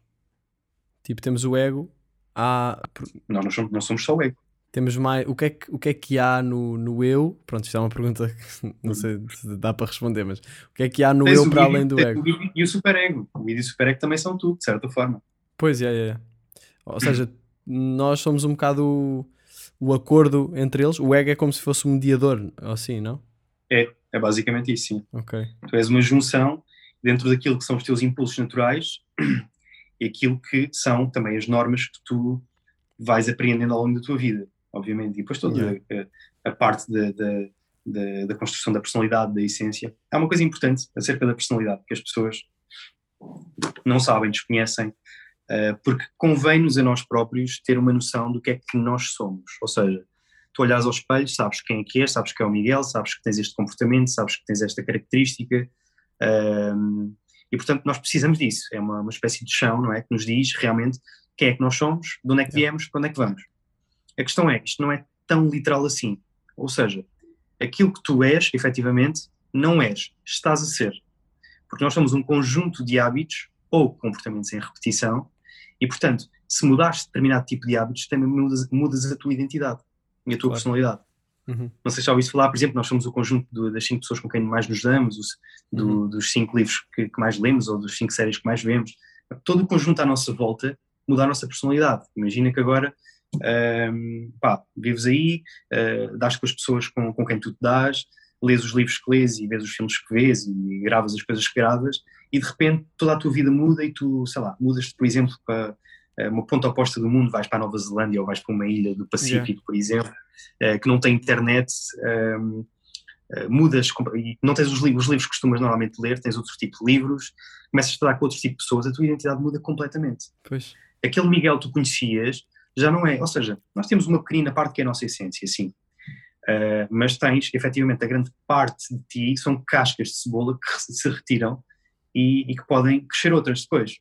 Tipo, temos o ego, há, Nós não somos, não somos só o ego. Temos mais. O que é que, o que, é que há no, no eu? Pronto, isto é uma pergunta que não sei se dá para responder, mas o que é que há no Tens eu para além do ego? o id e o superego. O id e o superego também são tu, de certa forma. Pois, é, é. Ou seja, nós somos um bocado o, o acordo entre eles. O ego é como se fosse um mediador, assim, não? É, é basicamente isso, sim. Ok. Tu és uma junção dentro daquilo que são os teus impulsos naturais e aquilo que são também as normas que tu vais apreendendo ao longo da tua vida, obviamente. E depois toda Yeah. a, a parte da, da, da, construção da personalidade, da essência. Há uma coisa importante acerca da personalidade que as pessoas não sabem, desconhecem, eh, porque convém-nos a nós próprios ter uma noção do que é que nós somos. Ou seja, tu olhas ao espelho, sabes quem é que és, sabes que é o Miguel, sabes que tens este comportamento, sabes que tens esta característica, ehm, e portanto nós precisamos disso. É uma, uma espécie de chão, não é? Que nos diz realmente quem é que nós somos, de onde é que viemos, para onde é que vamos. A questão é, isto não é tão literal assim. Ou seja, aquilo que tu és, efetivamente, não és, estás a ser. Porque nós somos um conjunto de hábitos ou comportamentos em repetição, e portanto, se mudares determinado tipo de hábitos, também mudas, mudas a tua identidade e a tua Claro. personalidade. Uhum. Não sei se já ouviste falar, por exemplo, nós somos o conjunto do- das cinco pessoas com quem mais nos damos, os- do- dos cinco livros que, que mais lemos ou dos cinco séries que mais vemos. Todo o conjunto à nossa volta muda a nossa personalidade. Imagina que agora ahm, pá, vives aí, ah, dás com as pessoas com, com quem tu te dás, lês os livros que lês e vês os filmes que vês e gravas as coisas que gravas e de repente toda a tua vida muda e tu, sei lá, mudas por exemplo para eh, uma ponta oposta do mundo, vais para a Nova Zelândia ou vais para uma ilha do Pacífico, por exemplo, eh, que não tem internet, mudas e não tens os livros, os livros que costumas normalmente ler, tens outro tipo de livros, começas a estudar com outro tipo de pessoas, a tua identidade muda completamente. Pois. Aquele Miguel que tu conhecias já não é, ou seja, nós temos uma pequenina parte que é a nossa essência, sim. Uh, mas tens, efetivamente, a grande parte de ti são cascas de cebola que se retiram e, e que podem crescer outras depois.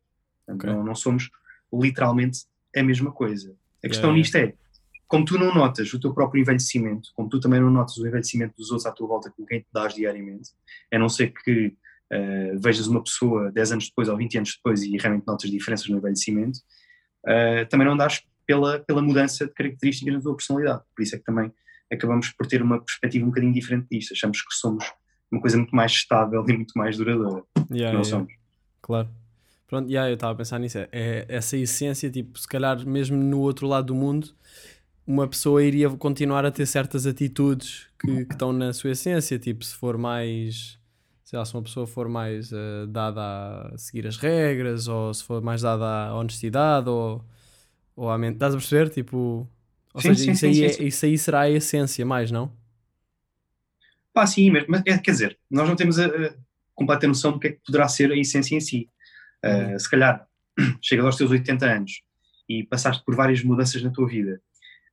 Portanto, Ok. não, não somos literalmente a mesma coisa. A questão Yeah, nisto é, como tu não notas o teu próprio envelhecimento, como tu também não notas o envelhecimento dos outros à tua volta com quem te dás diariamente, a não ser que uh, vejas uma pessoa 10 anos depois ou 20 anos depois e realmente notas diferenças no envelhecimento, uh, também não dás pela, pela mudança de características na tua personalidade. Por isso é que também acabamos por ter uma perspectiva um bocadinho diferente disto. Achamos que somos uma coisa muito mais estável e muito mais duradoura. Yeah, não yeah. somos. Claro. Pronto, yeah, eu estava a pensar nisso. É, é essa essência, tipo, se calhar mesmo no outro lado do mundo, uma pessoa iria continuar a ter certas atitudes que, que estão na sua essência. Tipo, se for mais. Lá, se uma pessoa for mais eh, dada a seguir as regras, ou se for mais dada à honestidade, ou, ou à mente. Estás a perceber? Tipo. Ou Sim, seja, sim, isso, sim, aí é- isso aí será a essência, mais, não? Pá, sim, mas, mas, é, quer dizer, nós não temos a, a completa noção do que é que poderá ser a essência em si. Uh, Uhum. Se calhar, chegas aos teus 80 anos e passaste por várias mudanças na tua vida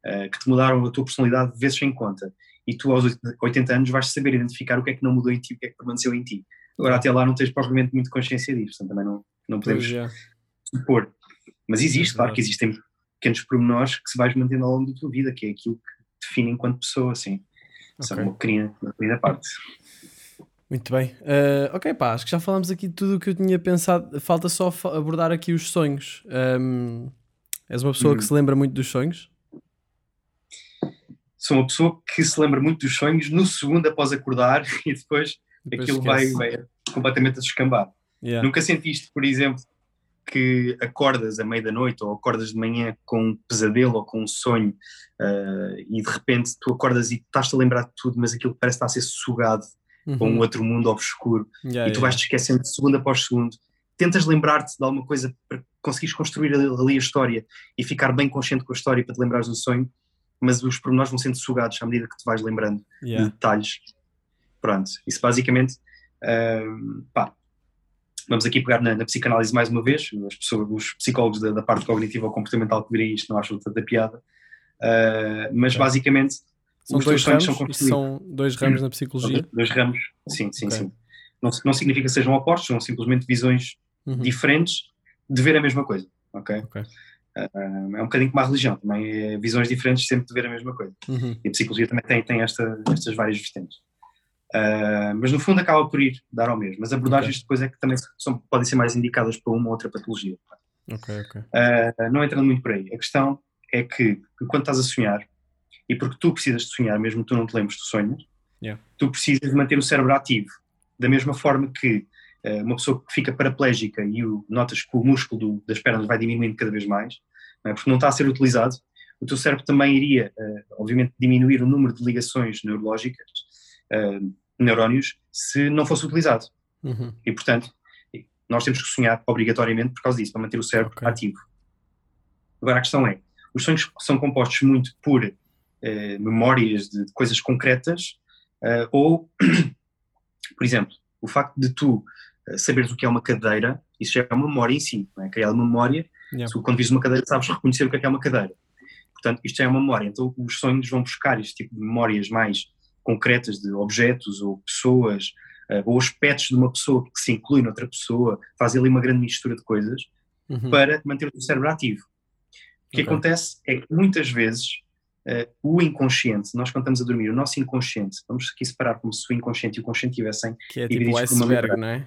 uh, que te mudaram a tua personalidade vezes sem conta, e tu aos 80 anos vais saber identificar o que é que não mudou em ti, o que é que permaneceu em ti. Agora, até lá, não tens propriamente muito consciência disso, portanto, também não, não podemos yeah. supor. Mas existe, É claro que existem pequenos pormenores que se vais mantendo ao longo da tua vida, que é aquilo que te define enquanto pessoa, assim. São Ok. uma pequena, uma pequena parte. Muito bem. Eh, ok, pá, acho que já falamos aqui de tudo o que eu tinha pensado. Falta só abordar aqui os sonhos. Ahm, és uma pessoa Uhum. que se lembra muito dos sonhos? Sou uma pessoa que se lembra muito dos sonhos no segundo após acordar e depois, Depois aquilo vai, vai completamente a descambar. Yeah. Nunca sentiste, por exemplo, que acordas à meia da noite ou acordas de manhã com um pesadelo ou com um sonho ah, e de repente tu acordas e estás-te a lembrar de tudo, mas aquilo parece estar a ser sugado para um Uhum. outro mundo obscuro Yeah, e tu yeah. vais-te esquecendo de segundo após segundo. Tentas lembrar-te de alguma coisa para conseguires construir ali a história e ficar bem consciente com a história para te lembrares do sonho, mas os pormenores vão sendo sugados à medida que te vais lembrando Yeah. de detalhes. Pronto, isso basicamente, ahm, pá, vamos aqui pegar na, na psicanálise mais uma vez, as pessoas, os psicólogos da, da parte cognitiva ou comportamental que virem isto não acham tanta piada, uh, mas basicamente São os dois ramos? são são dois ramos na psicologia? São dois ramos, sim, sim, Ok. sim. Não, não significa que sejam opostos, são simplesmente visões Uhum. diferentes de ver a mesma coisa, ok? Ok. Ah, é um bocadinho como a religião, também é visões diferentes sempre de ver a mesma coisa. Uhum. E a psicologia também tem, tem esta, estas várias vertentes. Ah, mas no fundo acaba por ir dar ao mesmo. As abordagens depois é que também são, podem ser mais indicadas para uma ou outra patologia. Ok, ok. Uh, não entrando muito por aí. A questão é que, que quando estás a sonhar, e porque tu precisas de sonhar, mesmo que tu não te lembres, tu sonhas, Yeah. tu precisas de manter o cérebro ativo. Da mesma forma que uh, uma pessoa que fica paraplégica e o, notas que o músculo do- das pernas vai diminuindo cada vez mais, não é? porque não está a ser utilizado, o teu cérebro também iria, obviamente, diminuir o número de ligações neurológicas, neurónios, se não fosse utilizado. Uhum. E, portanto, nós temos que sonhar obrigatoriamente por causa disso, para manter o cérebro Ok. ativo. Agora, a questão é: os sonhos são compostos muito por eh, memórias de, de coisas concretas, eh, ou, por exemplo, o facto de tu eh, saberes o que é uma cadeira, isso já é uma memória em si, é? Criar uma memória, Yeah. tu, quando vis uma cadeira, sabes reconhecer o que é que é uma cadeira. Portanto, isto já é uma memória. Então, os sonhos vão buscar este tipo de memórias mais concretas de objetos ou pessoas, eh, ou aspectos de uma pessoa que se inclui noutra pessoa, faz ali uma grande mistura de coisas Uhum. para manter o cérebro ativo. O que Ok. acontece é que muitas vezes eh, o inconsciente, nós quando estamos a dormir, o nosso inconsciente, vamos aqui separar como se o inconsciente e o consciente tivessem, Que é tipo o iceberg, não é?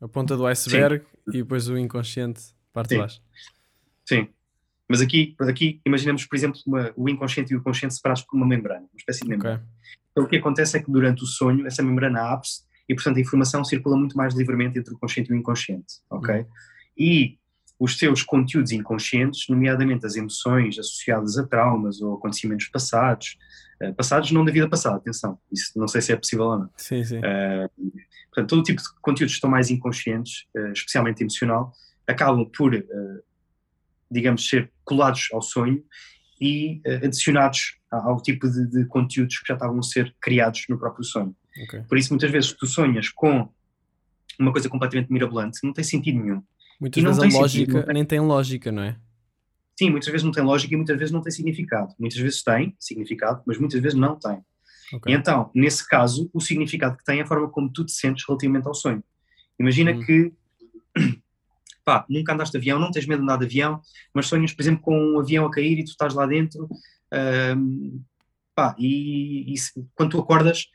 A ponta do iceberg e depois o inconsciente parte de Sim. baixo. sim, mas aqui, aqui imaginemos, por exemplo, uma- o inconsciente e o consciente separados por uma membrana, uma espécie de membrana. Ok. Então o que acontece é que durante o sonho essa membrana abre-se e, portanto, a informação circula muito mais livremente entre o consciente e o inconsciente, ok? E os teus conteúdos inconscientes, nomeadamente as emoções associadas a traumas ou acontecimentos passados, eh, passados não da vida passada, atenção, isso não sei se é possível ou não. Sim, sim. Eh, portanto, todo tipo de conteúdos que estão mais inconscientes, eh, especialmente emocional, acabam por, eh, digamos, ser colados ao sonho e eh, adicionados ao tipo de, de conteúdos que já estavam a ser criados no próprio sonho. Ok. Por isso, muitas vezes, tu sonhas com uma coisa completamente mirabolante, não tem sentido nenhum. Muitas não vezes a tem sentido, lógica não tem? nem tem lógica, não é? Sim, muitas vezes não tem lógica e muitas vezes não tem significado. Muitas vezes tem significado, mas muitas vezes não tem. Ok. E então, nesse caso, o significado que tem é a forma como tu te sentes relativamente ao sonho. Imagina Hum. que, pá, nunca andaste de avião, não tens medo de andar de avião, mas sonhas, por exemplo, com um avião a cair e tu estás lá dentro, pá, e, e se- quando tu acordas,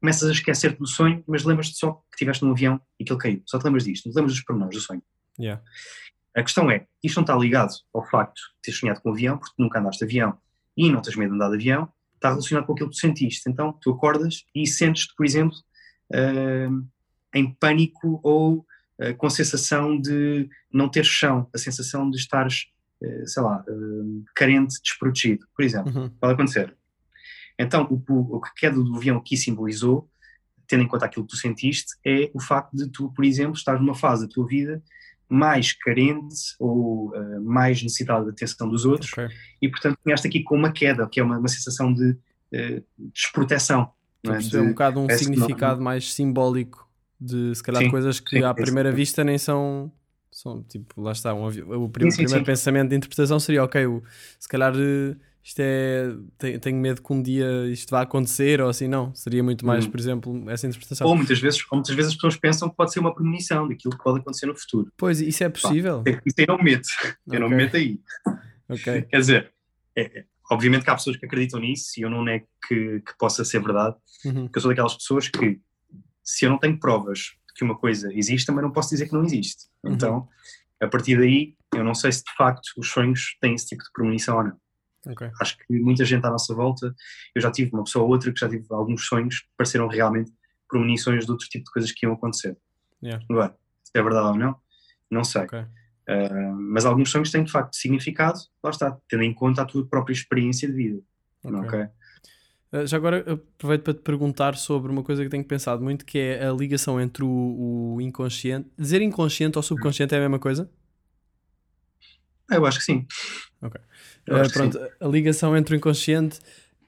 começas a esquecer-te do sonho, mas lembras-te só que estiveste num avião e que ele caiu. Só te lembras disto, não te lembras dos pormenores do sonho. Yeah. A questão é, isto não está ligado ao facto de teres sonhado com um avião, porque tu nunca andaste de avião e não tens medo de andar de avião, está relacionado com aquilo que tu sentiste. Então, tu acordas e sentes-te, por exemplo, ah, em pânico ou com a sensação de não ter chão, a sensação de estares, ah, sei lá, ah, carente, desprotegido, por exemplo. Uhum. Pode acontecer. Então, o, o, que a queda do avião aqui simbolizou, tendo em conta aquilo que tu sentiste, é o facto de tu, por exemplo, estar numa fase da tua vida mais carente ou uh, mais necessitada de atenção dos outros Ok. e, portanto, tinhaste aqui com uma queda, que é uma, uma sensação de uh, desproteção. A é? perceber um De- bocado um que não- significado mais simbólico de se calhar Sim, coisas que sim, à primeira sim. vista nem são. São tipo, lá está. Um o prim- Sim, sim, primeiro sim. pensamento de interpretação seria: ok, o- se calhar eh, isto é. te- Tenho medo que um dia isto vá acontecer ou assim. Não, seria muito mais, Hum. por exemplo, essa interpretação. Ou muitas, vezes, ou muitas vezes as pessoas pensam que pode ser uma premonição daquilo que pode acontecer no futuro. Pois, isso é possível. Isso aí não me meto. Eu não me meto aí. Ok. Quer dizer, é- é- obviamente que há pessoas que acreditam nisso e eu não nego que, que possa ser verdade, Uhum. porque eu sou daquelas pessoas que, se eu não tenho provas de que uma coisa existe, também não posso dizer que não existe. Uhum. Então, a partir daí, eu não sei se de facto os sonhos têm esse tipo de premonição ou não. Ok. Acho que muita gente à nossa volta, eu já tive uma pessoa ou outra que já tive alguns sonhos que pareceram realmente premonições de outro tipo de coisas que iam acontecer. Yeah. Agora, se é verdade ou não, não sei. Ok. Uh, mas alguns sonhos têm de facto significado, lá está, tendo em conta a tua própria experiência de vida. Ok. ok? Uh, Já agora aproveito para te perguntar sobre uma coisa que tenho pensado muito, que é a ligação entre o, o inconsciente. Dizer inconsciente ou subconsciente é a mesma coisa? Eu acho que sim. Ok. Uh, pronto, a ligação entre o inconsciente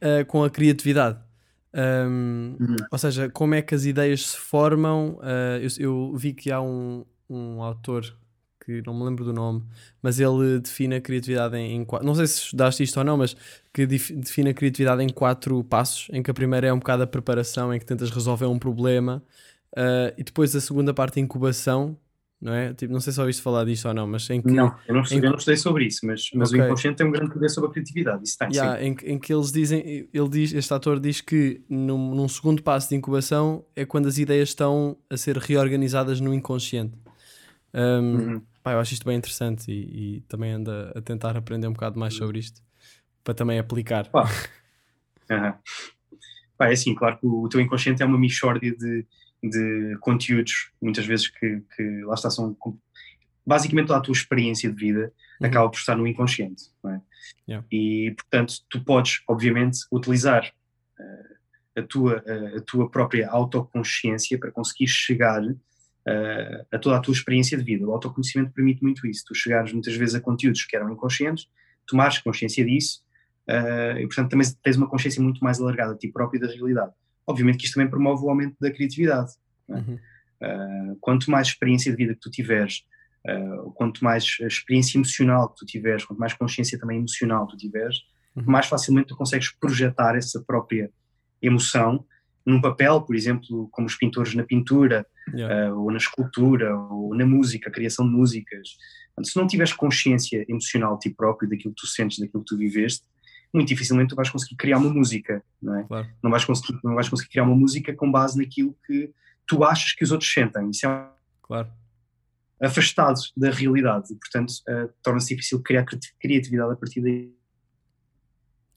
uh, com a criatividade. Um, Uhum. Ou seja, como é que as ideias se formam? Uh, eu, eu vi que há um, um autor que não me lembro do nome, mas ele define a criatividade em, em quatro. Não sei se estudaste isto ou não, mas que define a criatividade em quatro passos, em que a primeira é um bocado a preparação, em que tentas resolver um problema, ah, e depois a segunda parte a incubação, não é? Tipo, não sei se ouviste falar disto ou não, mas em que, Não, eu não, em- eu não estudei sobre isso, mas, mas Ok. o inconsciente tem um grande poder sobre a criatividade. Isso tem, Yeah, sim. em, que- em que eles dizem, ele diz, este ator diz que num, num segundo passo de incubação é quando as ideias estão a ser reorganizadas no inconsciente. Um, Uhum. Pá, eu acho isto bem interessante e, e também ando a, tentar aprender um bocado mais sobre isto para também aplicar. Pá. Aham. Pá, é assim, claro que o, o teu inconsciente é uma mixórdia de, de conteúdos, muitas vezes que, que lá está, são basicamente toda a tua experiência de vida Uhum. acaba por estar no inconsciente. É? Yeah. E, portanto, tu podes, obviamente, utilizar eh, a, tua, eh, a tua própria autoconsciência para conseguir chegar eh, a toda a tua experiência de vida. O autoconhecimento permite muito isso. Tu chegares muitas vezes a conteúdos que eram inconscientes, tomares consciência disso eh, e, portanto, também tens uma consciência muito mais alargada de ti próprio e da realidade. Obviamente que isto também promove o aumento da criatividade. Uhum. Uh, quanto mais experiência de vida que tu tiveres, uh, quanto mais experiência emocional que tu tiveres, quanto mais consciência também emocional tu tiveres, Uhum. mais facilmente tu consegues projetar essa própria emoção num papel, por exemplo, como os pintores na pintura, Yeah. uh, ou na escultura, ou na música, a criação de músicas. Portanto, se não tiveres consciência emocional de ti próprio, daquilo que tu sentes, daquilo que tu viveste, muito dificilmente tu vais conseguir criar uma música, não é? Claro. não vais conseguir, não vais conseguir criar uma música com base naquilo que tu achas que os outros sentem. Isso é Claro. afastado da realidade e, portanto, eh, torna-se difícil criar cri- criatividade a partir daí,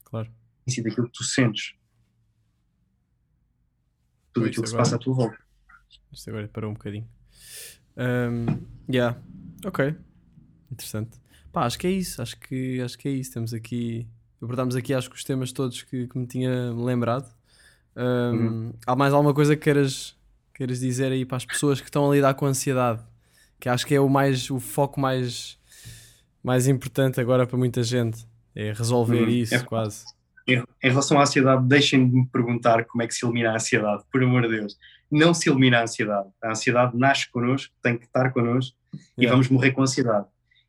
Claro. daquilo que tu sentes. Tudo Pois, aquilo que se passa à tua volta. Isto agora parou um bocadinho. Um, yeah. Ok. Interessante. Pá, acho que é isso. Acho que, acho que é isso. Temos aqui. Abordámos aqui, acho que os temas todos que, que me tinha lembrado. Um, Há mais alguma coisa que queiras, queiras dizer aí para as pessoas que estão a lidar com a ansiedade? Que acho que é o mais o foco mais, mais importante agora para muita gente. É resolver Hum, isso, é- quase. Em, em relação à ansiedade, deixem de me perguntar como é que se elimina a ansiedade, por amor de Deus. Não se elimina a ansiedade. A ansiedade nasce connosco, tem que estar connosco e Yeah. vamos morrer com ansiedade.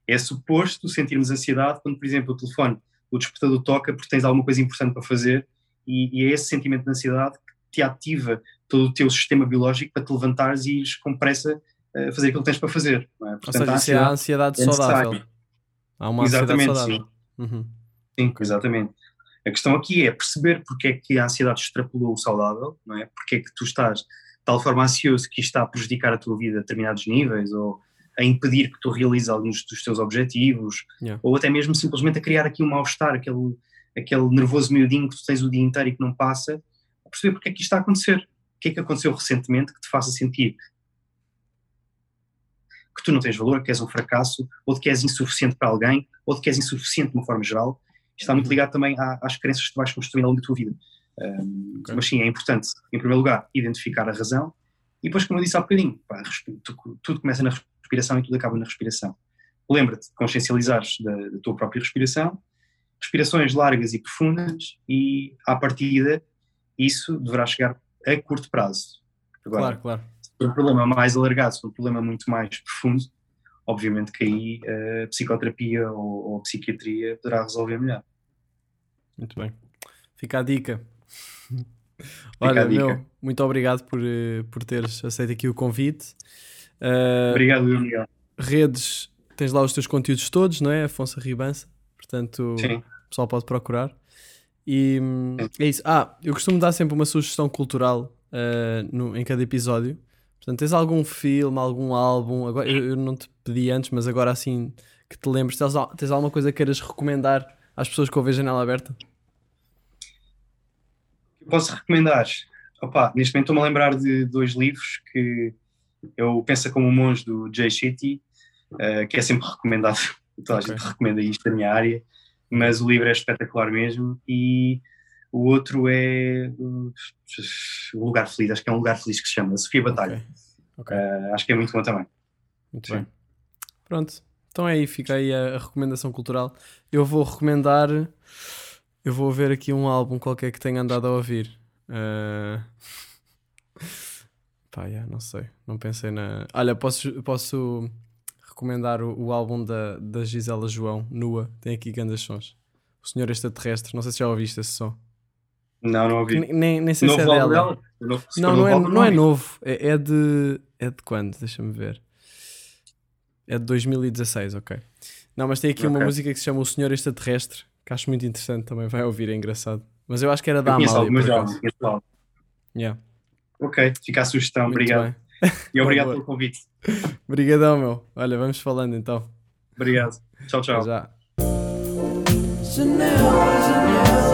É suposto sentirmos ansiedade quando, por exemplo, o telefone, o despertador toca porque tens alguma coisa importante para fazer e, e é esse sentimento de ansiedade que te ativa todo o teu sistema biológico para te levantares e ires com pressa a fazer aquilo que tens para fazer. é? Ou Portanto, seja, isso é a ansiedade é saudável. Há uma Exatamente, ansiedade saudável. Uhum. Sim, exatamente. A questão aqui é perceber porque é que a ansiedade extrapolou o saudável, não é? Porque é que tu estás de tal forma ansioso que isto está a prejudicar a tua vida a determinados níveis ou a impedir que tu realizes alguns dos teus objetivos Yeah. ou até mesmo simplesmente a criar aqui um mal-estar, aquele, aquele nervoso miudinho que tu tens o dia inteiro e que não passa, a perceber porque é que isto está a acontecer. O que é que aconteceu recentemente que te faça sentir que tu não tens valor, que és um fracasso, ou de que és insuficiente para alguém, ou de que és insuficiente de uma forma geral. Está muito ligado também às crenças que tu vais construindo ao longo da tua vida. Um, Ok. Mas sim, é importante, em primeiro lugar, identificar a razão, e depois, como eu disse há bocadinho, pá, tu- tudo começa na respiração e tudo acaba na respiração. Lembra-te de consciencializares da, da tua própria respiração, respirações largas e profundas, e à partida, isso deverá chegar a curto prazo. Agora, Claro, claro. se for um problema mais alargado, se for um problema muito mais profundo, obviamente que aí a psicoterapia ou, ou a psiquiatria poderá resolver melhor. Muito bem. Fica a dica. Olha, a dica. meu, muito obrigado por, eh, por teres aceito aqui o convite. Uh, Obrigado, Miguel. redes, tens lá os teus conteúdos todos, não é? Afonso Ribança. Portanto, Sim. o pessoal pode procurar. E é isso. Ah, eu costumo dar sempre uma sugestão cultural uh, no- em cada episódio. Portanto, tens algum filme, algum álbum? Agora, eu, eu não te pedi antes, mas agora assim que te lembres, tens, tens alguma coisa que queiras recomendar às pessoas que ouvem janela aberta? Posso recomendar. Opa, neste momento estou-me a lembrar de dois livros que eu penso como um monge do Jay Shetty, eh, que é sempre recomendado. Toda a gente recomenda isto da minha área, mas o livro é espetacular mesmo. E o outro é uh, O Lugar Feliz, acho que é um lugar feliz que se chama, Sofia Batalha. Ok. Eh, acho que é muito bom também. Muito Sim. bem. Pronto. Então é aí, fica aí a, recomendação cultural. Eu vou recomendar. Eu vou ver aqui um álbum qualquer que tenha andado a ouvir. Ah, Pá, yeah, não sei. Não pensei na. Olha, posso, posso recomendar o, o álbum da, da Gisela João, Nua. Tem aqui grandes sons. O Senhor Extraterrestre. Não sei se já ouviste esse som. Não, não ouvi. nem, nem, sei se é Novo dela. dela? Não, se Não, não novo é, não é novo. É, é de. É de quando? Deixa-me ver. É de 2016, ok. Não, mas tem aqui uma Ok. música que se chama O Senhor Extraterrestre, que acho muito interessante também. Vai ouvir, é engraçado. Mas eu acho que era da Amália. conheço álbum. Yeah, Ok, fica a sugestão. muito Obrigado. bem. E obrigado pelo convite. Obrigadão, meu. Olha, vamos falando então. Obrigado. Tchau, tchau. Já. Janela, janela,